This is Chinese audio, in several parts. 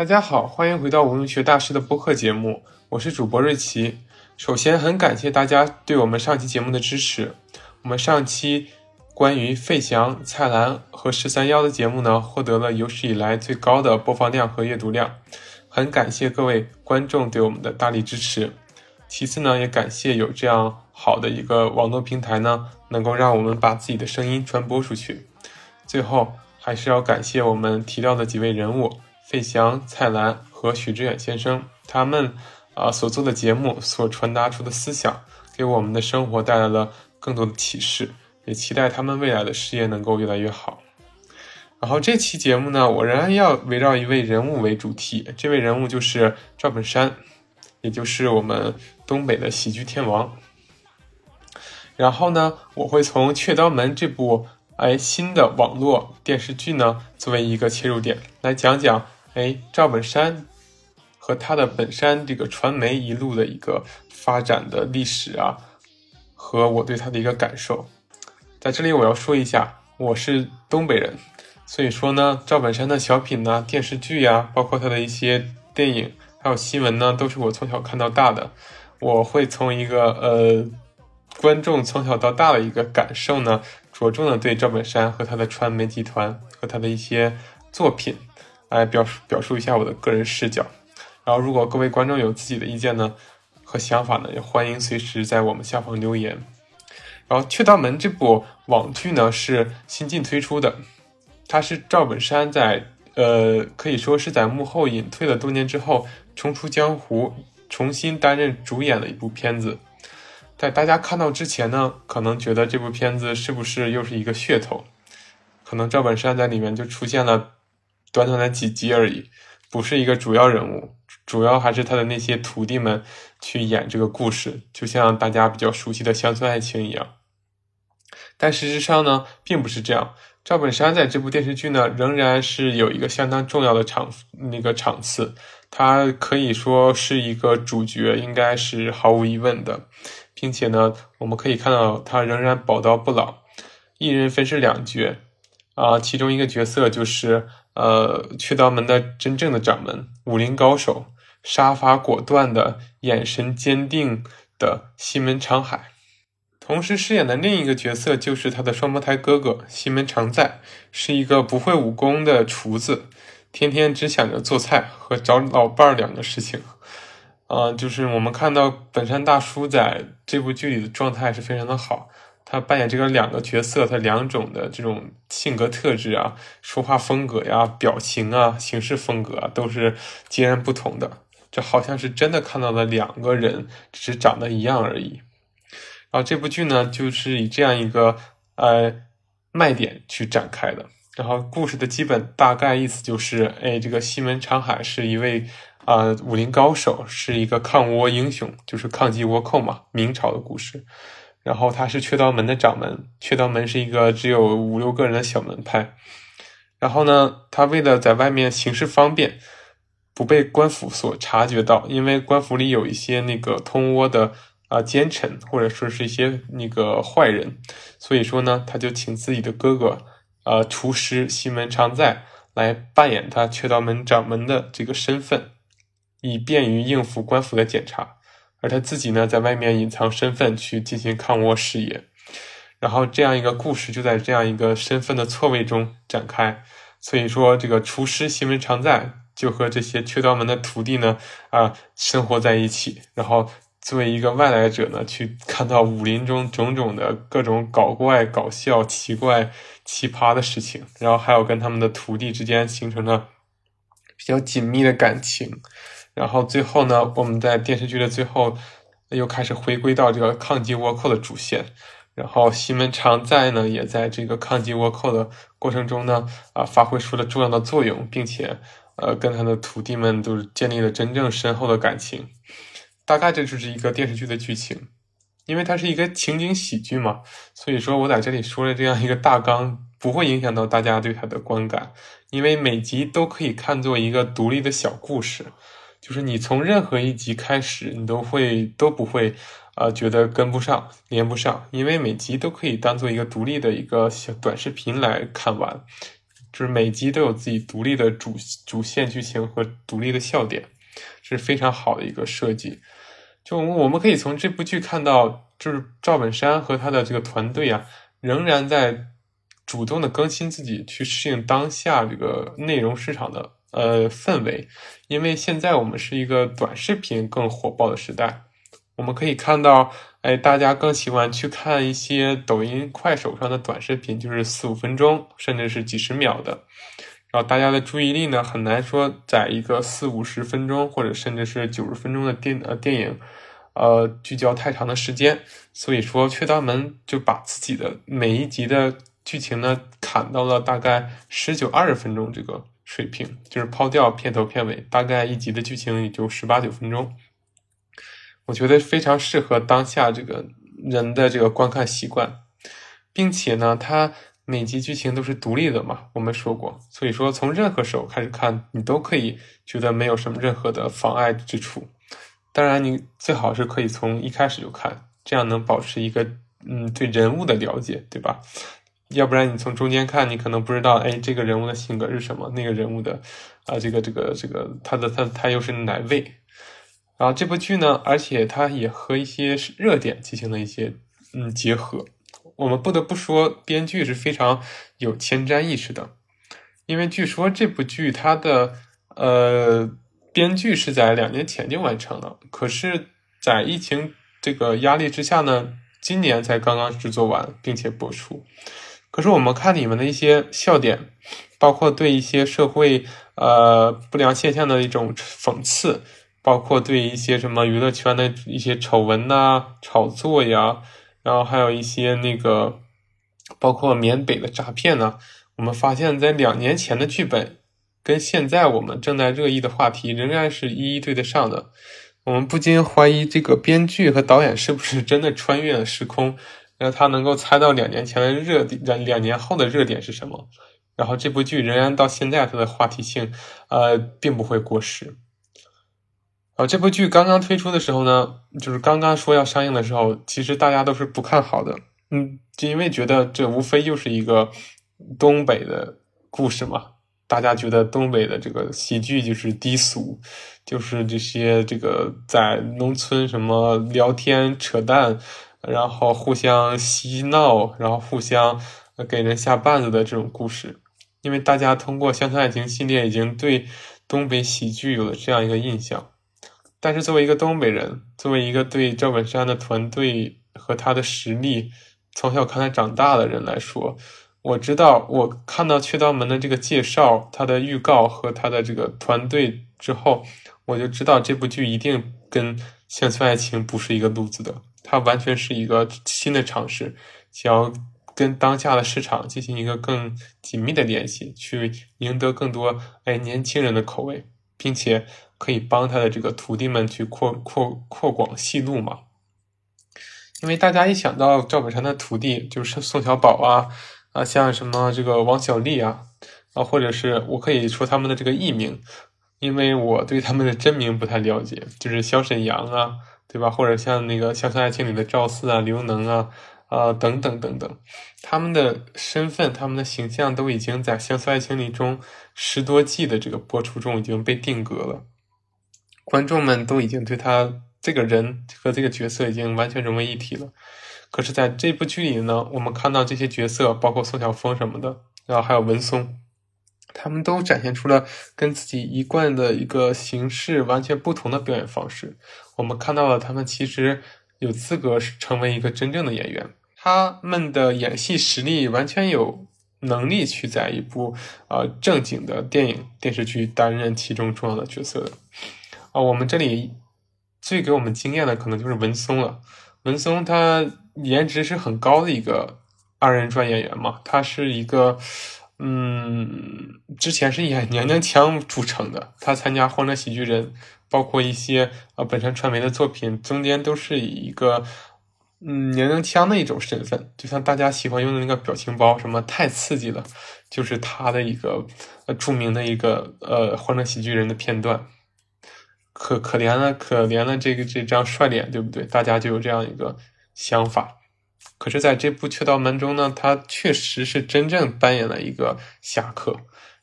大家好，欢迎回到文学大师的播客节目，我是主播瑞奇。首先，很感谢大家对我们上期节目的支持。我们上期关于费翔、蔡澜和十三幺的节目呢，获得了有史以来最高的播放量和阅读量，很感谢各位观众对我们的大力支持。其次呢，也感谢有这样好的一个网络平台呢，能够让我们把自己的声音传播出去。最后，还是要感谢我们提到的几位人物。费翔、蔡澜和许知远先生，他们啊所做的节目所传达出的思想，给我们的生活带来了更多的启示，也期待他们未来的事业能够越来越好。然后这期节目呢，我仍然要围绕一位人物为主题，这位人物就是赵本山，也就是我们东北的喜剧天王。然后呢，我会从《雀刀门》这部哎新的网络电视剧呢，作为一个切入点来讲讲。哎，赵本山和他的本山这个传媒一路的一个发展的历史啊，和我对他的一个感受，在这里我要说一下，我是东北人，所以说呢，赵本山的小品呢、电视剧呀，包括他的一些电影，还有新闻呢，都是我从小看到大的。我会从一个呃观众从小到大的一个感受呢，着重的对赵本山和他的传媒集团和他的一些作品。来表述表述一下我的个人视角，然后如果各位观众有自己的意见呢和想法呢，也欢迎随时在我们下方留言。然后《雀刀门》这部网剧呢是新近推出的，它是赵本山在呃可以说是在幕后隐退了多年之后重出江湖，重新担任主演的一部片子。在大家看到之前呢，可能觉得这部片子是不是又是一个噱头？可能赵本山在里面就出现了。短短的几集而已，不是一个主要人物，主要还是他的那些徒弟们去演这个故事，就像大家比较熟悉的乡村爱情一样。但事实上呢，并不是这样。赵本山在这部电视剧呢，仍然是有一个相当重要的场那个场次，他可以说是一个主角，应该是毫无疑问的，并且呢，我们可以看到他仍然宝刀不老，一人分饰两角啊，其中一个角色就是。呃，雀刀门的真正的掌门，武林高手，杀伐果断的，眼神坚定的西门长海，同时饰演的另一个角色就是他的双胞胎哥哥西门常在，是一个不会武功的厨子，天天只想着做菜和找老伴儿两个事情。啊，就是我们看到本山大叔在这部剧里的状态是非常的好。他扮演这个两个角色，他两种的这种性格特质啊、说话风格呀、表情啊、行事风格啊，都是截然不同的。这好像是真的看到了两个人，只是长得一样而已。然后这部剧呢，就是以这样一个呃卖点去展开的。然后故事的基本大概意思就是，哎，这个西门长海是一位啊武林高手，是一个抗倭英雄，就是抗击倭寇嘛，明朝的故事。然后他是雀刀门的掌门，雀刀门是一个只有五六个人的小门派。然后呢，他为了在外面行事方便，不被官府所察觉到，因为官府里有一些那个通倭的啊奸臣，或者说是一些那个坏人，所以说呢，他就请自己的哥哥，呃，厨师西门常在来扮演他雀刀门掌门的这个身份，以便于应付官府的检查。而他自己呢，在外面隐藏身份去进行抗倭事业，然后这样一个故事就在这样一个身份的错位中展开。所以说，这个厨师西门常在就和这些雀刀门的徒弟呢，啊，生活在一起。然后作为一个外来者呢，去看到武林中种种的各种搞怪、搞笑、奇怪、奇葩的事情，然后还有跟他们的徒弟之间形成了比较紧密的感情。然后最后呢，我们在电视剧的最后又开始回归到这个抗击倭寇的主线。然后西门常在呢，也在这个抗击倭寇的过程中呢，啊，发挥出了重要的作用，并且呃，跟他的徒弟们都是建立了真正深厚的感情。大概这就是一个电视剧的剧情，因为它是一个情景喜剧嘛，所以说我在这里说了这样一个大纲，不会影响到大家对它的观感，因为每集都可以看作一个独立的小故事。就是你从任何一集开始，你都会都不会，啊，觉得跟不上、连不上，因为每集都可以当做一个独立的一个小短视频来看完，就是每集都有自己独立的主主线剧情和独立的笑点，是非常好的一个设计。就我们可以从这部剧看到，就是赵本山和他的这个团队啊，仍然在主动的更新自己，去适应当下这个内容市场的呃氛围。因为现在我们是一个短视频更火爆的时代，我们可以看到。哎，大家更喜欢去看一些抖音、快手上的短视频，就是四五分钟，甚至是几十秒的。然后大家的注意力呢，很难说在一个四五十分钟，或者甚至是九十分钟的电呃电影，呃聚焦太长的时间。所以说，雀刀门就把自己的每一集的剧情呢砍到了大概十九二十分钟这个水平，就是抛掉片头片尾，大概一集的剧情也就十八九分钟。我觉得非常适合当下这个人的这个观看习惯，并且呢，它每集剧情都是独立的嘛，我们说过，所以说从任何时候开始看，你都可以觉得没有什么任何的妨碍之处。当然，你最好是可以从一开始就看，这样能保持一个嗯对人物的了解，对吧？要不然你从中间看，你可能不知道，哎，这个人物的性格是什么，那个人物的啊，这个这个这个他的他他又是哪位？然后这部剧呢，而且它也和一些热点进行了一些嗯结合。我们不得不说，编剧是非常有前瞻意识的，因为据说这部剧它的呃编剧是在两年前就完成了，可是，在疫情这个压力之下呢，今年才刚刚制作完并且播出。可是我们看里面的一些笑点，包括对一些社会呃不良现象的一种讽刺。包括对一些什么娱乐圈的一些丑闻呐、炒作呀，然后还有一些那个，包括缅北的诈骗呢，我们发现，在两年前的剧本跟现在我们正在热议的话题仍然是一一对得上的。我们不禁怀疑，这个编剧和导演是不是真的穿越了时空，让他能够猜到两年前的热点，两年后的热点是什么？然后这部剧仍然到现在它的话题性，呃，并不会过时。啊，这部剧刚刚推出的时候呢，就是刚刚说要上映的时候，其实大家都是不看好的，嗯，就因为觉得这无非又是一个东北的故事嘛，大家觉得东北的这个喜剧就是低俗，就是这些这个在农村什么聊天扯淡，然后互相嬉闹，然后互相给人下绊子的这种故事，因为大家通过《乡村爱情》系列已经对东北喜剧有了这样一个印象。但是作为一个东北人，作为一个对赵本山的团队和他的实力从小看他长大的人来说，我知道我看到《雀刀门》的这个介绍、他的预告和他的这个团队之后，我就知道这部剧一定跟《乡村爱情》不是一个路子的，它完全是一个新的尝试，想要跟当下的市场进行一个更紧密的联系，去赢得更多哎年轻人的口味，并且。可以帮他的这个徒弟们去扩扩扩广戏路嘛？因为大家一想到赵本山的徒弟就是宋小宝啊啊，像什么这个王小利啊啊，或者是我可以说他们的这个艺名，因为我对他们的真名不太了解，就是小沈阳啊，对吧？或者像那个《乡村爱情》里的赵四啊、刘能啊啊等等等等，他们的身份、他们的形象都已经在《乡村爱情》里中十多季的这个播出中已经被定格了。观众们都已经对他这个人和这个角色已经完全融为一体了。可是，在这部剧里呢，我们看到这些角色，包括宋晓峰什么的，然后还有文松，他们都展现出了跟自己一贯的一个形式完全不同的表演方式。我们看到了他们其实有资格成为一个真正的演员，他们的演戏实力完全有能力去在一部呃正经的电影电视剧担任其中重要的角色的。啊，我们这里最给我们惊艳的可能就是文松了。文松他颜值是很高的一个二人转演员嘛，他是一个，嗯，之前是演娘娘腔著称的。他参加《欢乐喜剧人》，包括一些啊本山传媒的作品，中间都是以一个嗯娘娘腔的一种身份，就像大家喜欢用的那个表情包，什么太刺激了，就是他的一个呃著名的一个呃《欢乐喜剧人》的片段。可可怜了，可怜了这个这张帅脸，对不对？大家就有这样一个想法。可是，在这部《雀刀门》中呢，他确实是真正扮演了一个侠客，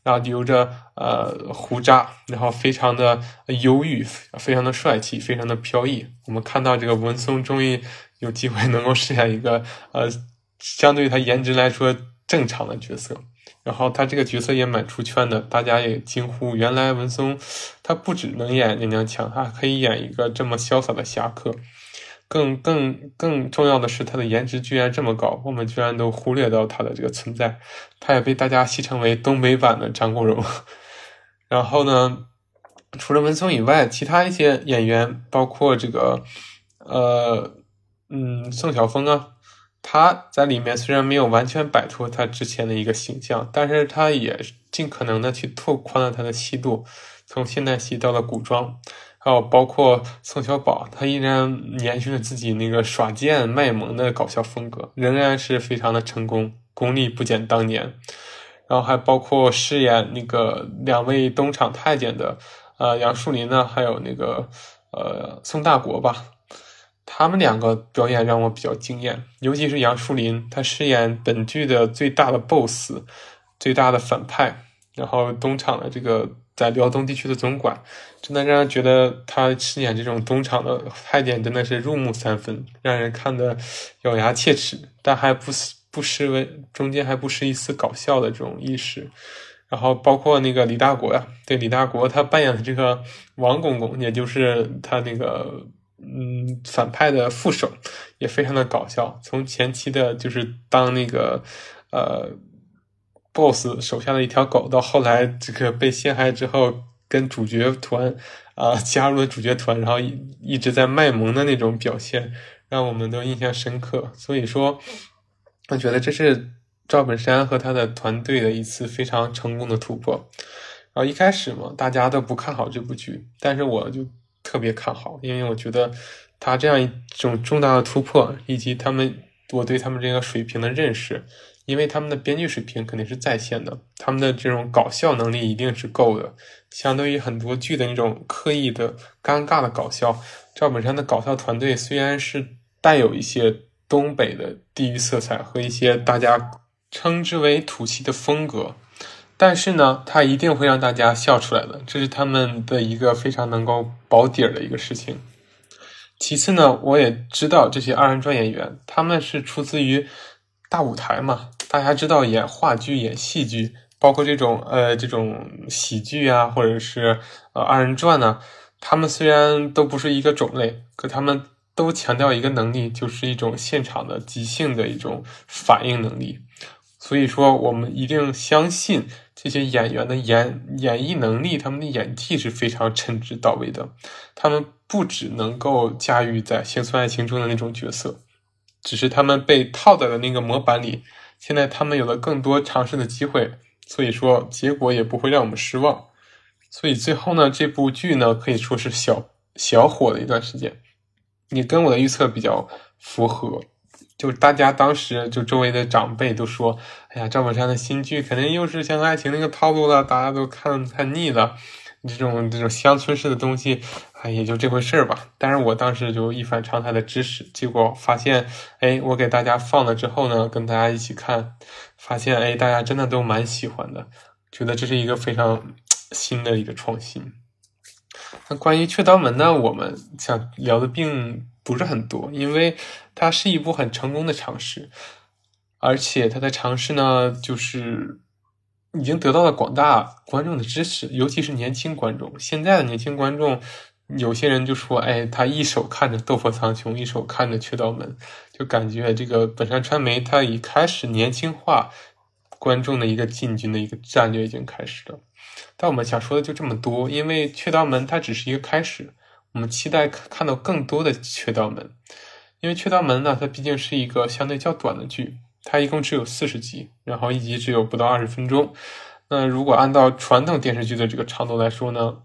然后留着呃胡渣，然后非常的忧郁，非常的帅气，非常的飘逸。我们看到这个文松终于有机会能够饰演一个呃，相对于他颜值来说正常的角色。然后他这个角色也蛮出圈的，大家也惊呼：原来文松他不只能演娘娘腔，他可以演一个这么潇洒的侠客。更更更重要的是，他的颜值居然这么高，我们居然都忽略到他的这个存在。他也被大家戏称为东北版的张国荣。然后呢，除了文松以外，其他一些演员，包括这个呃嗯宋晓峰啊。他在里面虽然没有完全摆脱他之前的一个形象，但是他也尽可能的去拓宽了他的戏路，从现代戏到了古装，还有包括宋小宝，他依然延续了自己那个耍贱卖萌的搞笑风格，仍然是非常的成功，功力不减当年。然后还包括饰演那个两位东厂太监的，呃，杨树林呢，还有那个呃宋大国吧。他们两个表演让我比较惊艳，尤其是杨树林，他饰演本剧的最大的 BOSS，最大的反派，然后东厂的这个在辽东地区的总管，真的让人觉得他饰演这种东厂的太监真的是入木三分，让人看得咬牙切齿，但还不不失为中间还不失一丝搞笑的这种意识。然后包括那个李大国呀，对李大国，他扮演的这个王公公，也就是他那个。嗯，反派的副手也非常的搞笑。从前期的就是当那个呃 boss 手下的一条狗，到后来这个被陷害之后，跟主角团啊加入了主角团，然后一直在卖萌的那种表现，让我们都印象深刻。所以说，我觉得这是赵本山和他的团队的一次非常成功的突破。然后一开始嘛，大家都不看好这部剧，但是我就。特别看好，因为我觉得他这样一种重大的突破，以及他们我对他们这个水平的认识，因为他们的编剧水平肯定是在线的，他们的这种搞笑能力一定是够的。相对于很多剧的那种刻意的尴尬的搞笑，赵本山的搞笑团队虽然是带有一些东北的地域色彩和一些大家称之为土气的风格。但是呢，他一定会让大家笑出来的，这是他们的一个非常能够保底儿的一个事情。其次呢，我也知道这些二人转演员，他们是出自于大舞台嘛。大家知道演话剧、演戏剧，包括这种呃这种喜剧啊，或者是呃二人转呢，他们虽然都不是一个种类，可他们都强调一个能力，就是一种现场的即兴的一种反应能力。所以说，我们一定相信。这些演员的演演绎能力，他们的演技是非常称职到位的。他们不只能够驾驭在《乡村爱情》中的那种角色，只是他们被套在了那个模板里。现在他们有了更多尝试的机会，所以说结果也不会让我们失望。所以最后呢，这部剧呢可以说是小小火了一段时间，也跟我的预测比较符合。就大家当时就周围的长辈都说：“哎呀，赵本山的新剧肯定又是像爱情那个套路了，大家都看看腻了。这种这种乡村式的东西，也就这回事儿吧。”但是我当时就一反常态的支持，结果发现，哎，我给大家放了之后呢，跟大家一起看，发现，哎，大家真的都蛮喜欢的，觉得这是一个非常新的一个创新。那关于《雀刀门》呢，我们想聊的并不是很多，因为它是一部很成功的尝试，而且它的尝试呢，就是已经得到了广大观众的支持，尤其是年轻观众。现在的年轻观众，有些人就说：“哎，他一手看着《斗破苍穹》，一手看着《雀刀门》，就感觉这个本山传媒它已开始年轻化观众的一个进军的一个战略已经开始了。”但我们想说的就这么多，因为《雀刀门》它只是一个开始，我们期待看到更多的《雀刀门》，因为《雀刀门》呢，它毕竟是一个相对较短的剧，它一共只有四十集，然后一集只有不到二十分钟。那如果按照传统电视剧的这个长度来说呢，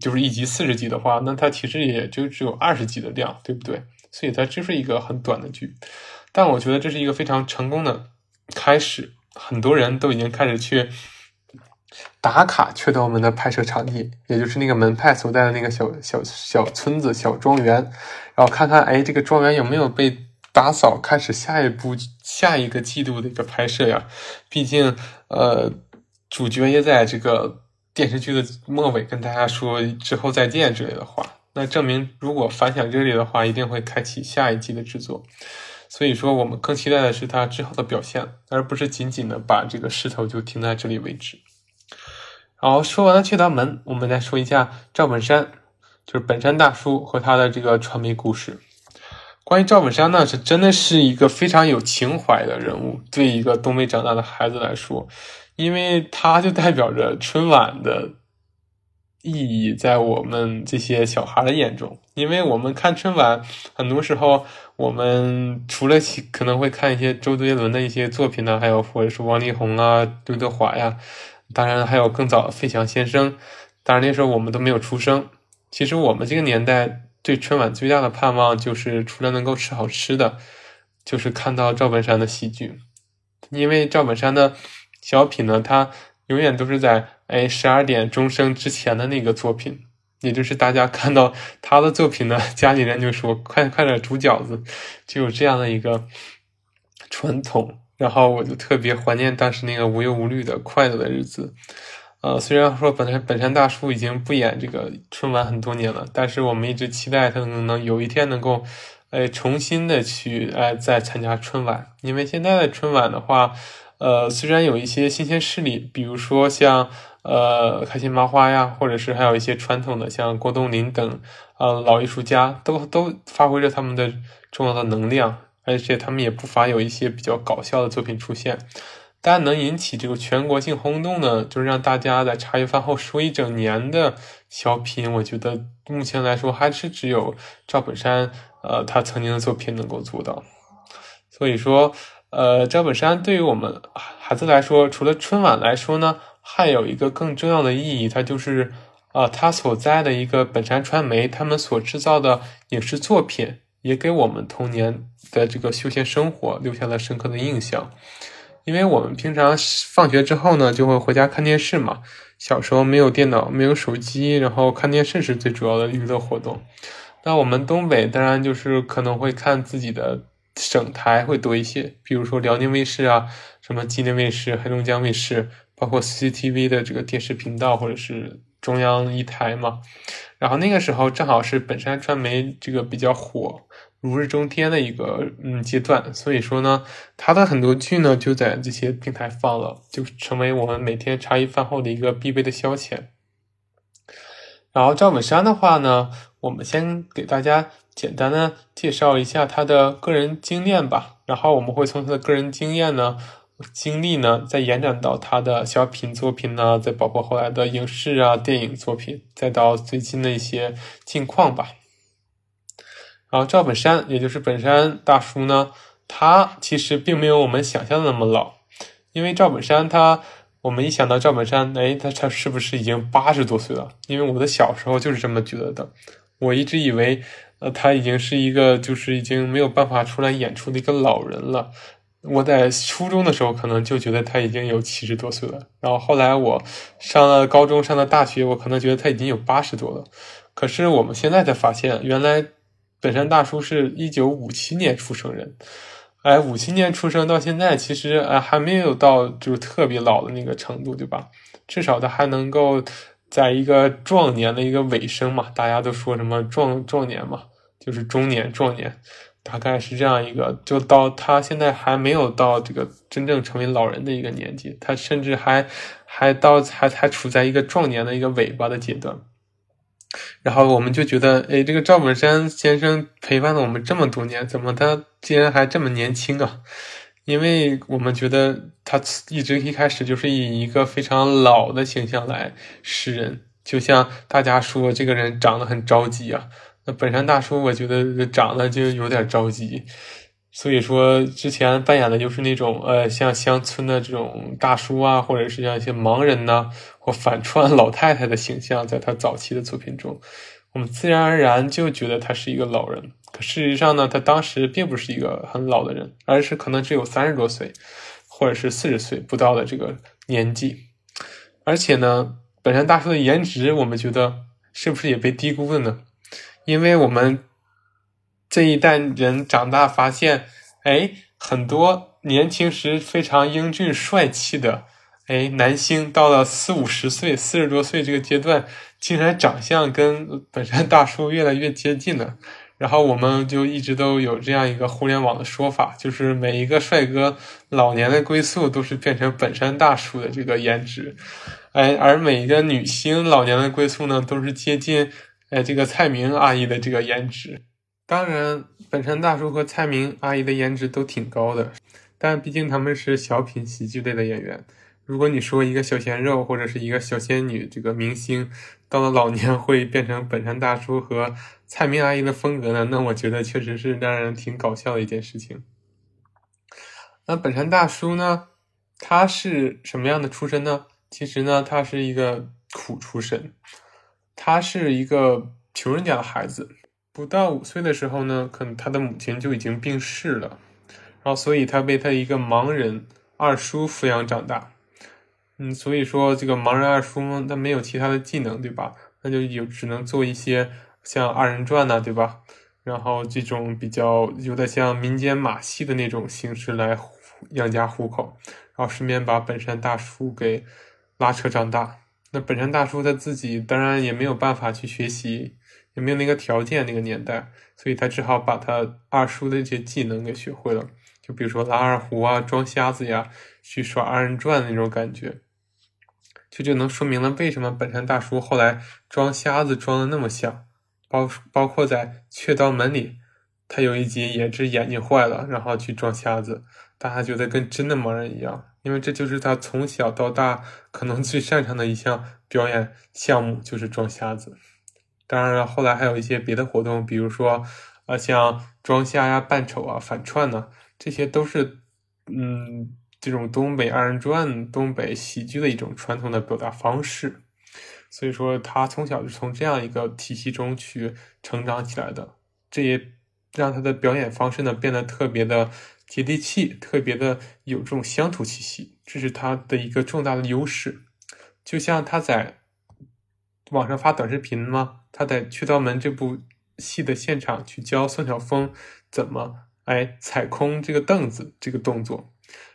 就是一集四十集的话，那它其实也就只有二十集的量，对不对？所以它就是一个很短的剧。但我觉得这是一个非常成功的开始，很多人都已经开始去。打卡雀刀门的拍摄场地，也就是那个门派所在的那个小小小村子、小庄园，然后看看，哎，这个庄园有没有被打扫，开始下一步、下一个季度的一个拍摄呀？毕竟，呃，主角也在这个电视剧的末尾跟大家说之后再见之类的话，那证明如果反响热烈的话，一定会开启下一季的制作。所以说，我们更期待的是他之后的表现，而不是仅仅的把这个势头就停在这里为止。好，说完了雀刀门，我们再说一下赵本山，就是本山大叔和他的这个传媒故事。关于赵本山呢，是真的是一个非常有情怀的人物，对一个东北长大的孩子来说，因为它就代表着春晚的意义，在我们这些小孩的眼中。因为我们看春晚，很多时候我们除了可能会看一些周杰伦的一些作品呢，还有或者是王力宏啊、刘德华呀，当然还有更早的费翔先生。当然那时候我们都没有出生。其实我们这个年代。对春晚最大的盼望就是除了能够吃好吃的，就是看到赵本山的喜剧，因为赵本山的小品呢，他永远都是在哎十二点钟声之前的那个作品，也就是大家看到他的作品呢，家里人就说快快点煮饺子，就有这样的一个传统，然后我就特别怀念当时那个无忧无虑的快乐的日子。呃，虽然说本山本山大叔已经不演这个春晚很多年了，但是我们一直期待他能能有一天能够，哎，重新的去哎再参加春晚。因为现在的春晚的话，呃，虽然有一些新鲜势力，比如说像呃开心麻花呀，或者是还有一些传统的像郭冬临等呃老艺术家，都都发挥着他们的重要的能量，而且他们也不乏有一些比较搞笑的作品出现。但能引起这个全国性轰动呢，就是让大家在茶余饭后说一整年的小品，我觉得目前来说还是只有赵本山，呃，他曾经的作品能够做到。所以说，呃，赵本山对于我们孩子来说，除了春晚来说呢，还有一个更重要的意义，它就是啊，他所在的一个本山传媒，他们所制造的影视作品，也给我们童年的这个休闲生活留下了深刻的印象。因为我们平常放学之后呢，就会回家看电视嘛。小时候没有电脑，没有手机，然后看电视是最主要的娱乐活动。那我们东北当然就是可能会看自己的省台会多一些，比如说辽宁卫视啊，什么吉林卫视、黑龙江卫视，包括 CCTV 的这个电视频道，或者是中央一台嘛。然后那个时候正好是本山传媒这个比较火。如日中天的一个嗯阶段，所以说呢，他的很多剧呢就在这些平台放了，就成为我们每天茶余饭后的一个必备的消遣。然后赵本山的话呢，我们先给大家简单的介绍一下他的个人经验吧，然后我们会从他的个人经验呢、经历呢，再延展到他的小品作品呢，再包括后来的影视啊、电影作品，再到最近的一些近况吧。然后赵本山，也就是本山大叔呢，他其实并没有我们想象的那么老，因为赵本山他，我们一想到赵本山，哎，他他是不是已经八十多岁了？因为我的小时候就是这么觉得的，我一直以为，呃，他已经是一个就是已经没有办法出来演出的一个老人了。我在初中的时候可能就觉得他已经有七十多岁了，然后后来我上了高中，上了大学，我可能觉得他已经有八十多了。可是我们现在才发现，原来。本山大叔是一九五七年出生人，哎，五七年出生到现在，其实哎还没有到就是特别老的那个程度，对吧？至少他还能够在一个壮年的一个尾声嘛，大家都说什么壮壮年嘛，就是中年壮年，大概是这样一个，就到他现在还没有到这个真正成为老人的一个年纪，他甚至还还到还还处在一个壮年的一个尾巴的阶段。然后我们就觉得，哎，这个赵本山先生陪伴了我们这么多年，怎么他竟然还这么年轻啊？因为我们觉得他一直一开始就是以一个非常老的形象来示人，就像大家说这个人长得很着急啊。那本山大叔，我觉得长得就有点着急。所以说，之前扮演的就是那种呃，像乡村的这种大叔啊，或者是像一些盲人呐，或反串老太太的形象，在他早期的作品中，我们自然而然就觉得他是一个老人。事实上呢，他当时并不是一个很老的人，而是可能只有三十多岁，或者是四十岁不到的这个年纪。而且呢，本山大叔的颜值，我们觉得是不是也被低估了呢？因为我们。这一代人长大发现，哎，很多年轻时非常英俊帅气的，哎，男星到了四五十岁、四十多岁这个阶段，竟然长相跟本山大叔越来越接近了。然后我们就一直都有这样一个互联网的说法，就是每一个帅哥老年的归宿都是变成本山大叔的这个颜值，哎，而每一个女星老年的归宿呢，都是接近哎这个蔡明阿姨的这个颜值。当然，本山大叔和蔡明阿姨的颜值都挺高的，但毕竟他们是小品喜剧类的演员。如果你说一个小鲜肉或者是一个小仙女，这个明星到了老年会变成本山大叔和蔡明阿姨的风格呢？那我觉得确实是让人挺搞笑的一件事情。那本山大叔呢，他是什么样的出身呢？其实呢，他是一个苦出身，他是一个穷人家的孩子，不到五岁的时候呢，可能他的母亲就已经病逝了，然后所以他被他一个盲人二叔抚养长大。嗯，所以说这个盲人二叔呢，他没有其他的技能，对吧？那就有只能做一些像二人转呐，对吧？然后这种比较有点像民间马戏的那种形式来养家糊口，然后顺便把本山大叔给拉扯长大。那本山大叔他自己当然也没有办法去学习，也没有那个条件，那个年代，所以他只好把他二叔的这些技能给学会了，就比如说拉二胡啊、装瞎子呀、去耍二人转那种感觉。这就能说明了为什么本山大叔后来装瞎子装的那么像，包包括在《雀刀门》里，他有一集也是眼睛坏了，然后去装瞎子，大家觉得跟真的盲人一样，因为这就是他从小到大可能最擅长的一项表演项目，就是装瞎子。当然了，后来还有一些别的活动，比如说，呃，像装瞎呀、扮丑啊、反串呢，这些都是，嗯。这种东北二人转、东北喜剧的一种传统的表达方式，所以说他从小就从这样一个体系中去成长起来的，这也让他的表演方式呢变得特别的接地气，特别的有这种乡土气息，这是他的一个重大的优势。就像他在网上发短视频嘛，他在《去刀门》这部戏的现场去教孙晓峰怎么哎踩空这个凳子这个动作。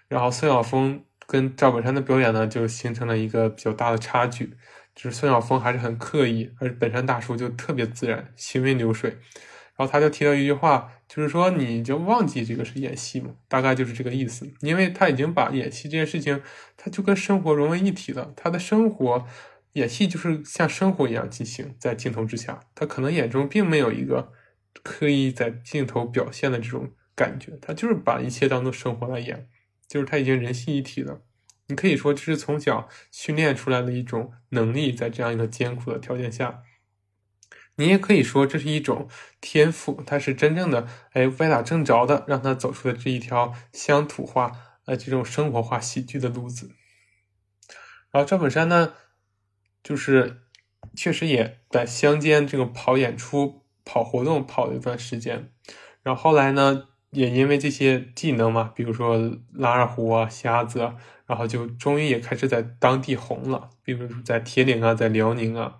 然后孙晓峰跟赵本山的表演呢，就形成了一个比较大的差距，就是孙晓峰还是很刻意，而本山大叔就特别自然，行云流水。然后他就提到一句话，就是说你就忘记这个是演戏嘛，大概就是这个意思，因为他已经把演戏这件事情，他就跟生活融为一体了。他的生活演戏就是像生活一样进行在镜头之下，他可能眼中并没有一个刻意在镜头表现的这种感觉，他就是把一切当做生活来演。就是他已经人戏一体了，你可以说这是从小训练出来的一种能力，在这样一个艰苦的条件下，你也可以说这是一种天赋，他是真正的哎歪打正着的，让他走出了这一条乡土化呃这种生活化喜剧的路子。然后赵本山呢，就是确实也在乡间这个跑演出、跑活动跑了一段时间，然后后来呢。也因为这些技能嘛，比如说拉二胡啊、瞎子，啊，然后就终于也开始在当地红了，比如说在铁岭啊、在辽宁啊，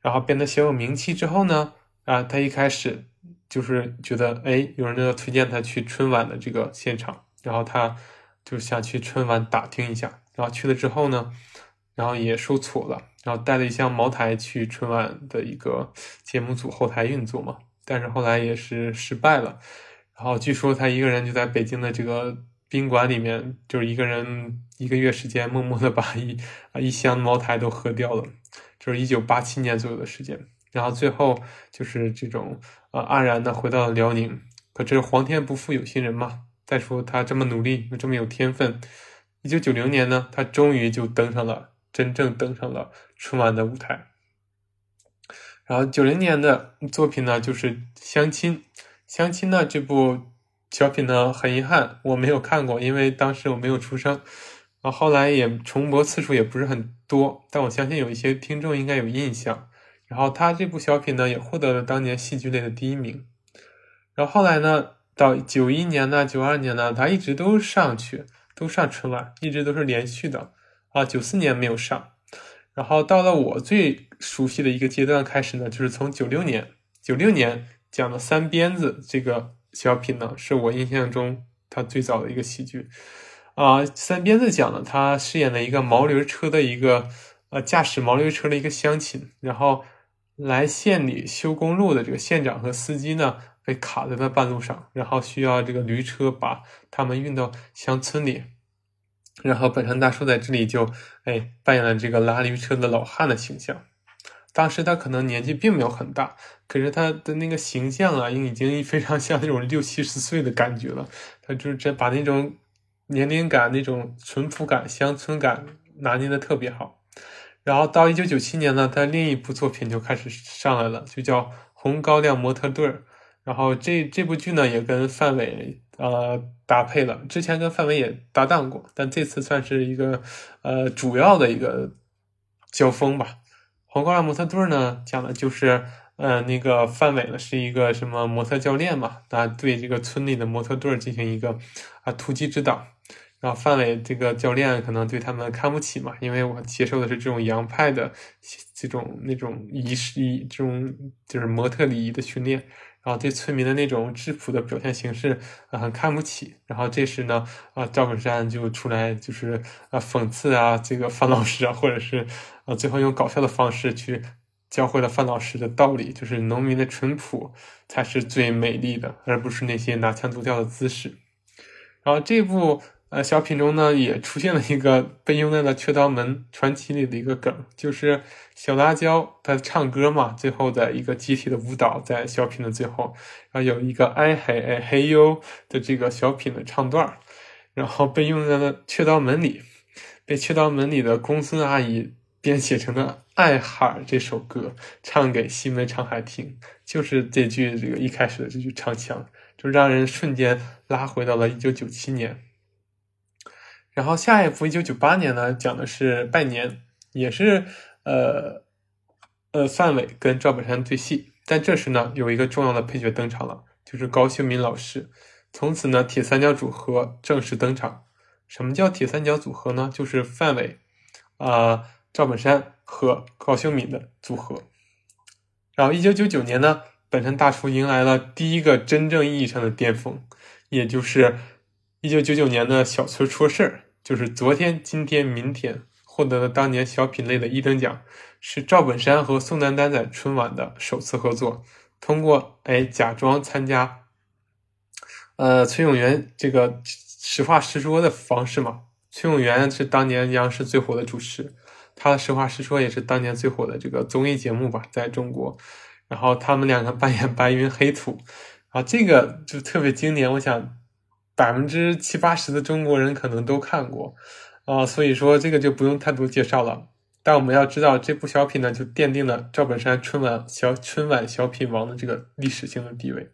然后变得小有名气之后呢，啊，他一开始就是觉得，哎，有人要推荐他去春晚的这个现场，然后他就想去春晚打听一下，然后去了之后呢，然后也受挫了，然后带了一箱茅台去春晚的一个节目组后台运作嘛，但是后来也是失败了。然后据说他一个人就在北京的这个宾馆里面，就是一个人一个月时间，默默的把一啊一箱茅台都喝掉了，就是一九八七年左右的时间。然后最后就是这种啊黯然的回到了辽宁。可这是皇天不负有心人嘛？再说他这么努力，又这么有天分，一九九零年呢，他终于就登上了真正登上了春晚的舞台。然后九零年的作品呢，就是《相亲》。相亲呢？这部小品呢，很遗憾我没有看过，因为当时我没有出生。啊，后来也重播次数也不是很多，但我相信有一些听众应该有印象。然后他这部小品呢，也获得了当年戏剧类的第一名。然后后来呢，到九一年呢、九二年呢，他一直都上去，都上春晚，一直都是连续的。啊，九四年没有上。然后到了我最熟悉的一个阶段开始呢，就是从九六年，九六年。讲的三鞭子这个小品呢，是我印象中他最早的一个喜剧，啊，三鞭子讲呢，他饰演了一个毛驴车的一个呃驾驶毛驴车的一个乡亲，然后来县里修公路的这个县长和司机呢被卡在了半路上，然后需要这个驴车把他们运到乡村里。然后本山大叔在这里就哎扮演了这个拉驴车的老汉的形象。当时他可能年纪并没有很大，可是他的那个形象啊，已经 非常像那种六七十岁的感觉了。他就是这把那种年龄感、那种淳朴感、乡村感拿捏的特别好。然后到一九九七年呢，他另一部作品就开始上来了，就叫《红高粱模特队儿》。然后这这部剧呢，也跟范伟呃搭配了，之前跟范伟也搭档过，但这次算是一个呃主要的一个交锋吧。红高粱模特队呢，讲的就是，呃，那个范伟呢是一个什么模特教练嘛，那对这个村里的模特队进行一个啊突击指导。然后范伟这个教练可能对他们看不起嘛，因为我接受的是这种洋派的这种那种仪式这种就是模特礼仪的训练。然后对村民的那种质朴的表现形式啊很看不起，然后这时呢啊赵本山就出来就是啊讽刺啊这个范老师啊，或者是啊最后用搞笑的方式去教会了范老师的道理，就是农民的淳朴才是最美丽的，而不是那些拿腔作调的姿势。然后这部。呃，小品中呢也出现了一个被用在了《雀刀门传奇》里的一个梗，就是小辣椒他唱歌嘛，最后的一个集体的舞蹈在小品的最后，然后有一个哎嘿哎嘿哟的这个小品的唱段然后被用在了《雀刀门》里，被《雀刀门》里的公孙阿姨编写成了《爱海》这首歌，唱给西门长海听，就是这句这个一开始的这句唱腔，就让人瞬间拉回到了一九九七年。然后下一部一九九八年呢，讲的是拜年，也是呃呃范伟跟赵本山对戏，但这时呢有一个重要的配角登场了，就是高秀敏老师。从此呢铁三角组合正式登场。什么叫铁三角组合呢？就是范伟啊赵本山和高秀敏的组合。然后一九九九年呢，本山大叔迎来了第一个真正意义上的巅峰，也就是一九九九年的小崔出事儿。就是昨天、今天、明天获得了当年小品类的一等奖，是赵本山和宋丹丹在春晚的首次合作。通过哎假装参加，呃崔永元这个实话实说的方式嘛。崔永元是当年央视最火的主持，他的实话实说也是当年最火的这个综艺节目吧，在中国。然后他们两个扮演白云黑土，啊，这个就特别经典。我想。百分之七八十的中国人可能都看过，啊，所以说这个就不用太多介绍了。但我们要知道，这部小品呢，就奠定了赵本山春晚小春晚小品王的这个历史性的地位。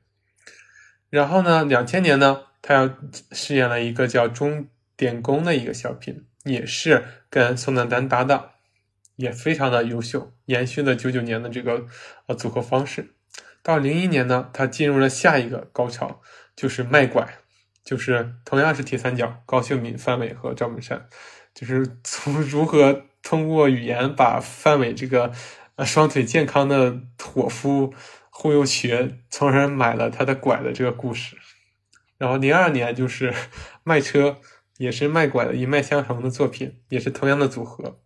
然后呢，两千年呢，他要饰演了一个叫《钟点工》的一个小品，也是跟宋丹丹搭档，也非常的优秀，延续了九九年的这个呃组合方式。到零一年呢，他进入了下一个高潮，就是卖拐。就是同样是铁三角，高秀敏、范伟和赵本山，就是从如何通过语言把范伟这个呃双腿健康的伙夫忽悠瘸，从而买了他的拐的这个故事。然后零二年就是 卖车，也是卖拐的一脉相承的作品，也是同样的组合。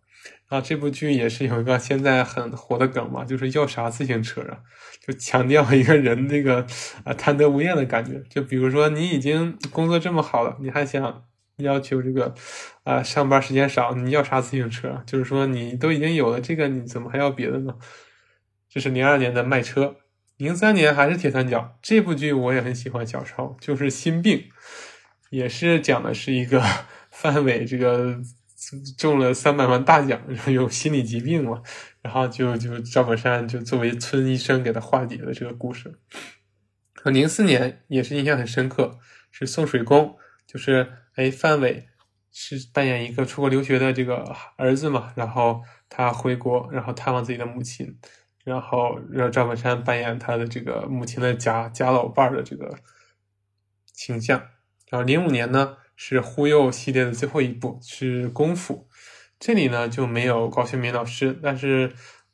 啊，这部剧也是有一个现在很火的梗嘛，就是要啥自行车啊？就强调一个人那个啊贪得无厌的感觉。就比如说你已经工作这么好了，你还想要求这个啊上班时间少，你要啥自行车？就是说你都已经有了这个，你怎么还要别的呢？这是零二年的卖车，零三年还是铁三角。这部剧我也很喜欢，小时候就是心病，也是讲的是一个 范伟这个。中了三百万大奖，然后有心理疾病嘛，然后就就赵本山就作为村医生给他化解了这个故事。零四年也是印象很深刻，是送水工，就是哎范伟是扮演一个出国留学的这个儿子嘛，然后他回国，然后探望自己的母亲，然后让赵本山扮演他的这个母亲的假假老伴儿的这个形象。然后零五年呢。是忽悠系列的最后一部，是功夫。这里呢就没有高秀敏老师，但是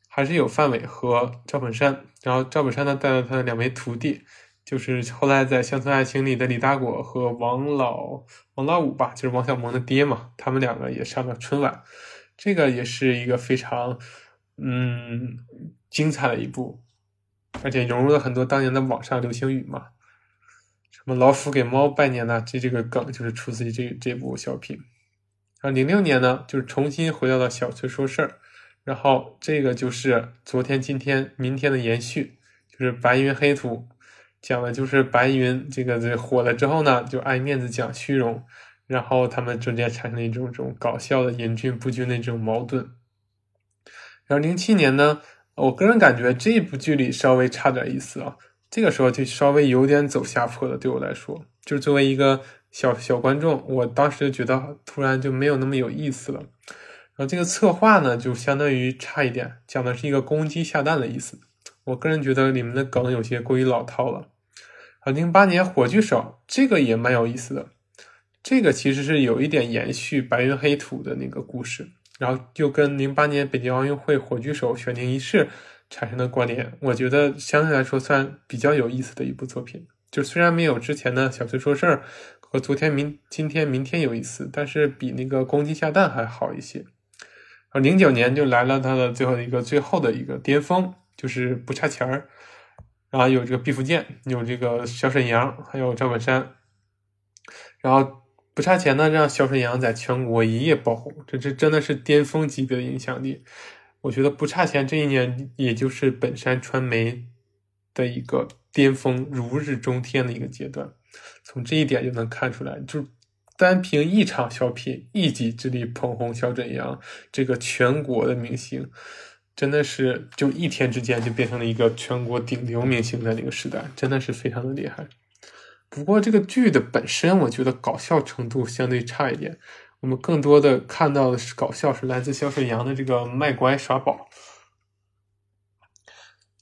还是有范伟和赵本山。然后赵本山呢带了他的两位徒弟，就是后来在《乡村爱情》里的李大果和王老王老五吧，就是王小蒙的爹嘛，他们两个也上了春晚，这个也是一个非常嗯精彩的一部，而且融入了很多当年的网上流行语嘛，什么老鼠给猫拜年呢？这这个梗就是出自于这这部小品。然后零六年呢，就是重新回到了小崔说事儿，然后这个就是昨天、今天、明天的延续，就是白云黑土，讲的就是白云这个这火了之后呢，就爱面子讲虚荣，然后他们中间产生了一种这种搞笑的严峻不均的这种矛盾。然后零七年呢，我个人感觉这部剧里稍微差点意思啊，这个时候就稍微有点走下坡了，对我来说，就是作为一个。小小观众，我当时就觉得突然就没有那么有意思了。然后这个策划呢，就相当于差一点，讲的是一个公鸡下蛋的意思。我个人觉得里面的梗有些过于老套了。啊，零八年火炬手这个也蛮有意思的，这个其实是有一点延续白云黑土的那个故事，然后就跟零八年北京奥运会火炬手选定仪式产生的关联，我觉得相对来说算比较有意思的一部作品。就虽然没有之前的小崔说事儿。和昨天、明今天、明天有意思，但是比那个公鸡下蛋还好一些。而零九年就来了他的最后一个最后的一个巅峰，就是不差钱儿，然后有这个毕福剑，有这个小沈阳，还有赵本山，然后不差钱呢，让小沈阳在全国一夜爆红，这这真的是巅峰级别的影响力。我觉得不差钱这一年，也就是本山传媒的一个巅峰，如日中天的一个阶段。从这一点就能看出来，就单凭一场小品，一己之力捧红小沈阳这个全国的明星，真的是就一天之间就变成了一个全国顶流明星的那个时代，真的是非常的厉害。不过这个剧的本身，我觉得搞笑程度相对差一点，我们更多的看到的是搞笑是来自小沈阳的这个卖乖耍宝。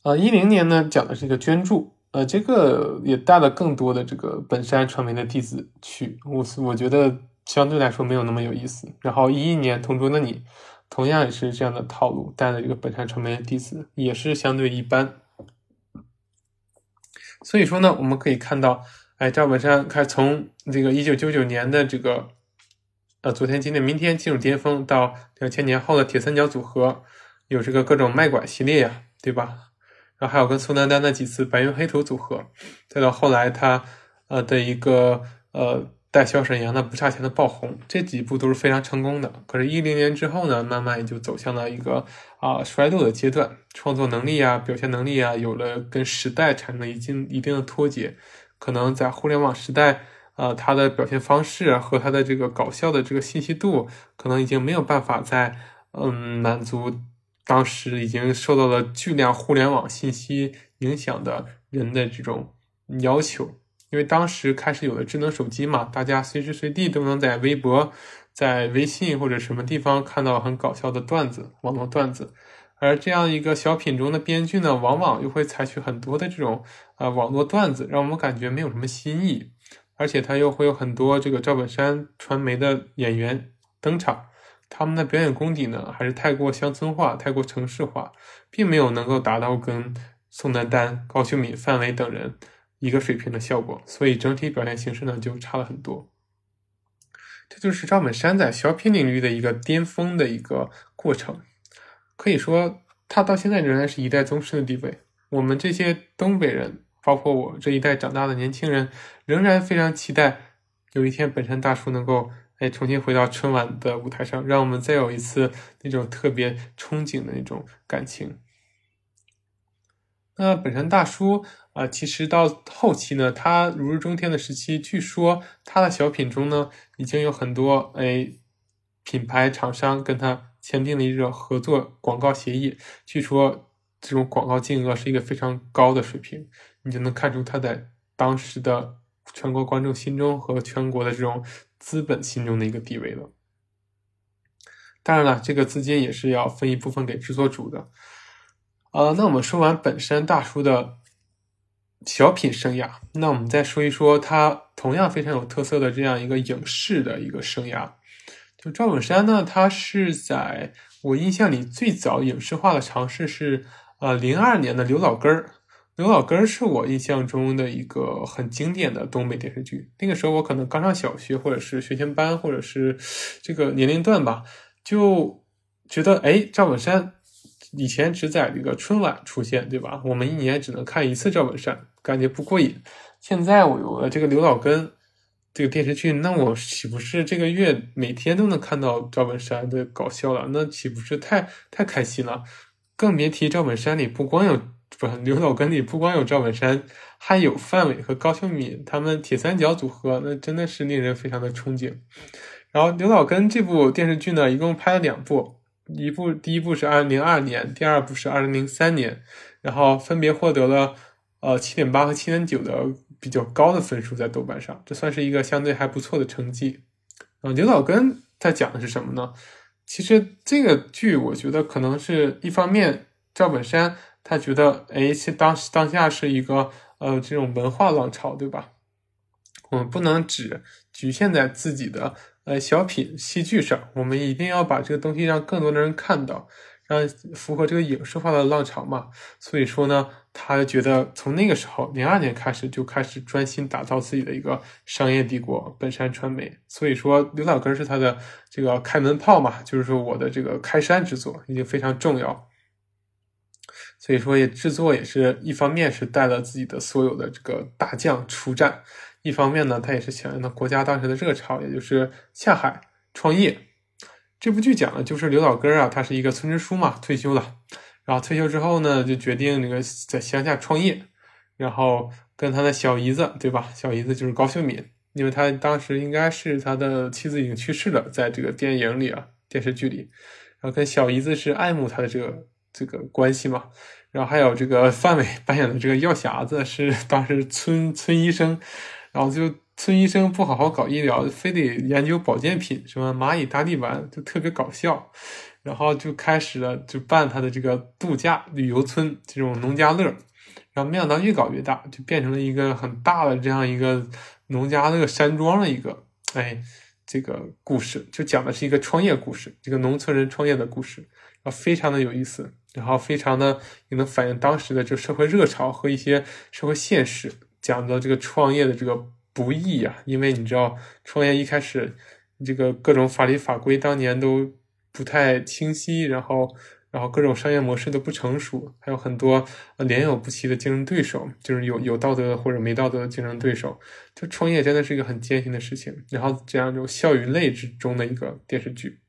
啊，一零年呢讲的是一个捐助。呃，这个也带了更多的这个本山传媒的弟子去，我我觉得相对来说没有那么有意思。然后一一年同桌的你，同样也是这样的套路，带了这个本山传媒的弟子，也是相对一般。所以说呢，我们可以看到，哎，赵本山开从这个一九九九年的这个，呃，昨天、今天、明天进入巅峰，到两千年后的铁三角组合，有这个各种卖拐系列呀，对吧？然后还有跟宋丹丹的几次白云黑土组合，再到后来他呃的一个呃带小沈阳的不差钱的爆红，这几部都是非常成功的。可是，一零年之后呢，慢慢也就走向了一个啊衰落的阶段，创作能力啊、表现能力啊，有了跟时代产生了一定一定的脱节。可能在互联网时代，呃，他的表现方式和他的这个搞笑的这个信息度，可能已经没有办法在嗯满足。当时已经受到了巨量互联网信息影响的人的这种要求，因为当时开始有了智能手机嘛，大家随时随地都能在微博、在微信或者什么地方看到很搞笑的段子、网络段子。而这样一个小品中的编剧呢，往往又会采取很多的这种呃网络段子，让我们感觉没有什么新意，而且他又会有很多这个赵本山传媒的演员登场。他们的表演功底呢，还是太过乡村化、太过城市化，并没有能够达到跟宋丹丹、高秀敏、范伟等人一个水平的效果，所以整体表现形式呢就差了很多。这就是赵本山在小品领域的一个巅峰的一个过程，可以说他到现在仍然是一代宗师的地位。我们这些东北人，包括我这一代长大的年轻人，仍然非常期待有一天本山大叔能够。哎，重新回到春晚的舞台上，让我们再有一次那种特别憧憬的那种感情。那本山大叔啊，其实到后期呢，他如日中天的时期，据说他的小品中呢，已经有很多哎品牌厂商跟他签订了一个合作广告协议。据说这种广告金额是一个非常高的水平，你就能看出他在当时的全国观众心中和全国的这种。资本心中的一个地位了。当然了，这个资金也是要分一部分给制作组的。呃，那我们说完本山大叔的小品生涯，那我们再说一说他同样非常有特色的这样一个影视的一个生涯。就赵本山呢，他是在我印象里最早影视化的尝试是呃零二年的刘老根儿刘老根是我印象中的一个很经典的东北电视剧。那个时候我可能刚上小学，或者是学前班，或者是这个年龄段吧，就觉得哎，赵本山以前只在这个春晚出现，对吧？我们一年只能看一次赵本山，感觉不过瘾。现在我有了这个刘老根这个电视剧，那我岂不是这个月每天都能看到赵本山的搞笑了？那岂不是太太开心了？更别提赵本山里不光有。不，刘老根里不光有赵本山，还有范伟和高秀敏，他们铁三角组合，那真的是令人非常的憧憬。然后刘老根这部电视剧呢，一共拍了两部，一部第一部是二零零二年，第二部是二零零三年，然后分别获得了呃七点八和七点九的比较高的分数在豆瓣上，这算是一个相对还不错的成绩。啊，刘老根他讲的是什么呢？其实这个剧我觉得可能是一方面赵本山。他觉得，哎，当当下是一个呃这种文化浪潮，对吧？我们不能只局限在自己的呃小品戏剧上，我们一定要把这个东西让更多的人看到，让符合这个影视化的浪潮嘛。所以说呢，他觉得从那个时候零二年开始就开始专心打造自己的一个商业帝国——本山传媒。所以说，刘老根是他的这个开门炮嘛，就是说我的这个开山之作已经非常重要。所以说，也制作也是一方面是带了自己的所有的这个大将出战，一方面呢，他也是响应了国家当时的热潮，也就是下海创业。这部剧讲的就是刘老根啊，他是一个村支书嘛，退休了，然后退休之后呢，就决定那个在乡下创业，然后跟他的小姨子，对吧？小姨子就是高秀敏，因为他当时应该是他的妻子已经去世了，在这个电影里啊，电视剧里，然后跟小姨子是爱慕他的这个。这个关系嘛，然后还有这个范伟扮演的这个药匣子是当时村村医生，然后就村医生不好好搞医疗，非得研究保健品，什么蚂蚁大力丸，就特别搞笑，然后就开始了就办他的这个度假旅游村这种农家乐，然后没想到越搞越大，就变成了一个很大的这样一个农家乐山庄的一个。哎这个故事，就讲的是一个创业故事，这个农村人创业的故事，啊非常的有意思。然后非常的也能反映当时的这社会热潮和一些社会现实，讲的这个创业的这个不易啊，因为你知道创业一开始这个各种法律法规当年都不太清晰，然后然后各种商业模式都不成熟，还有很多连有不齐的竞争对手，就是有有道德或者没道德的竞争对手，就创业真的是一个很艰辛的事情。然后这样就笑与泪之中的一个电视剧。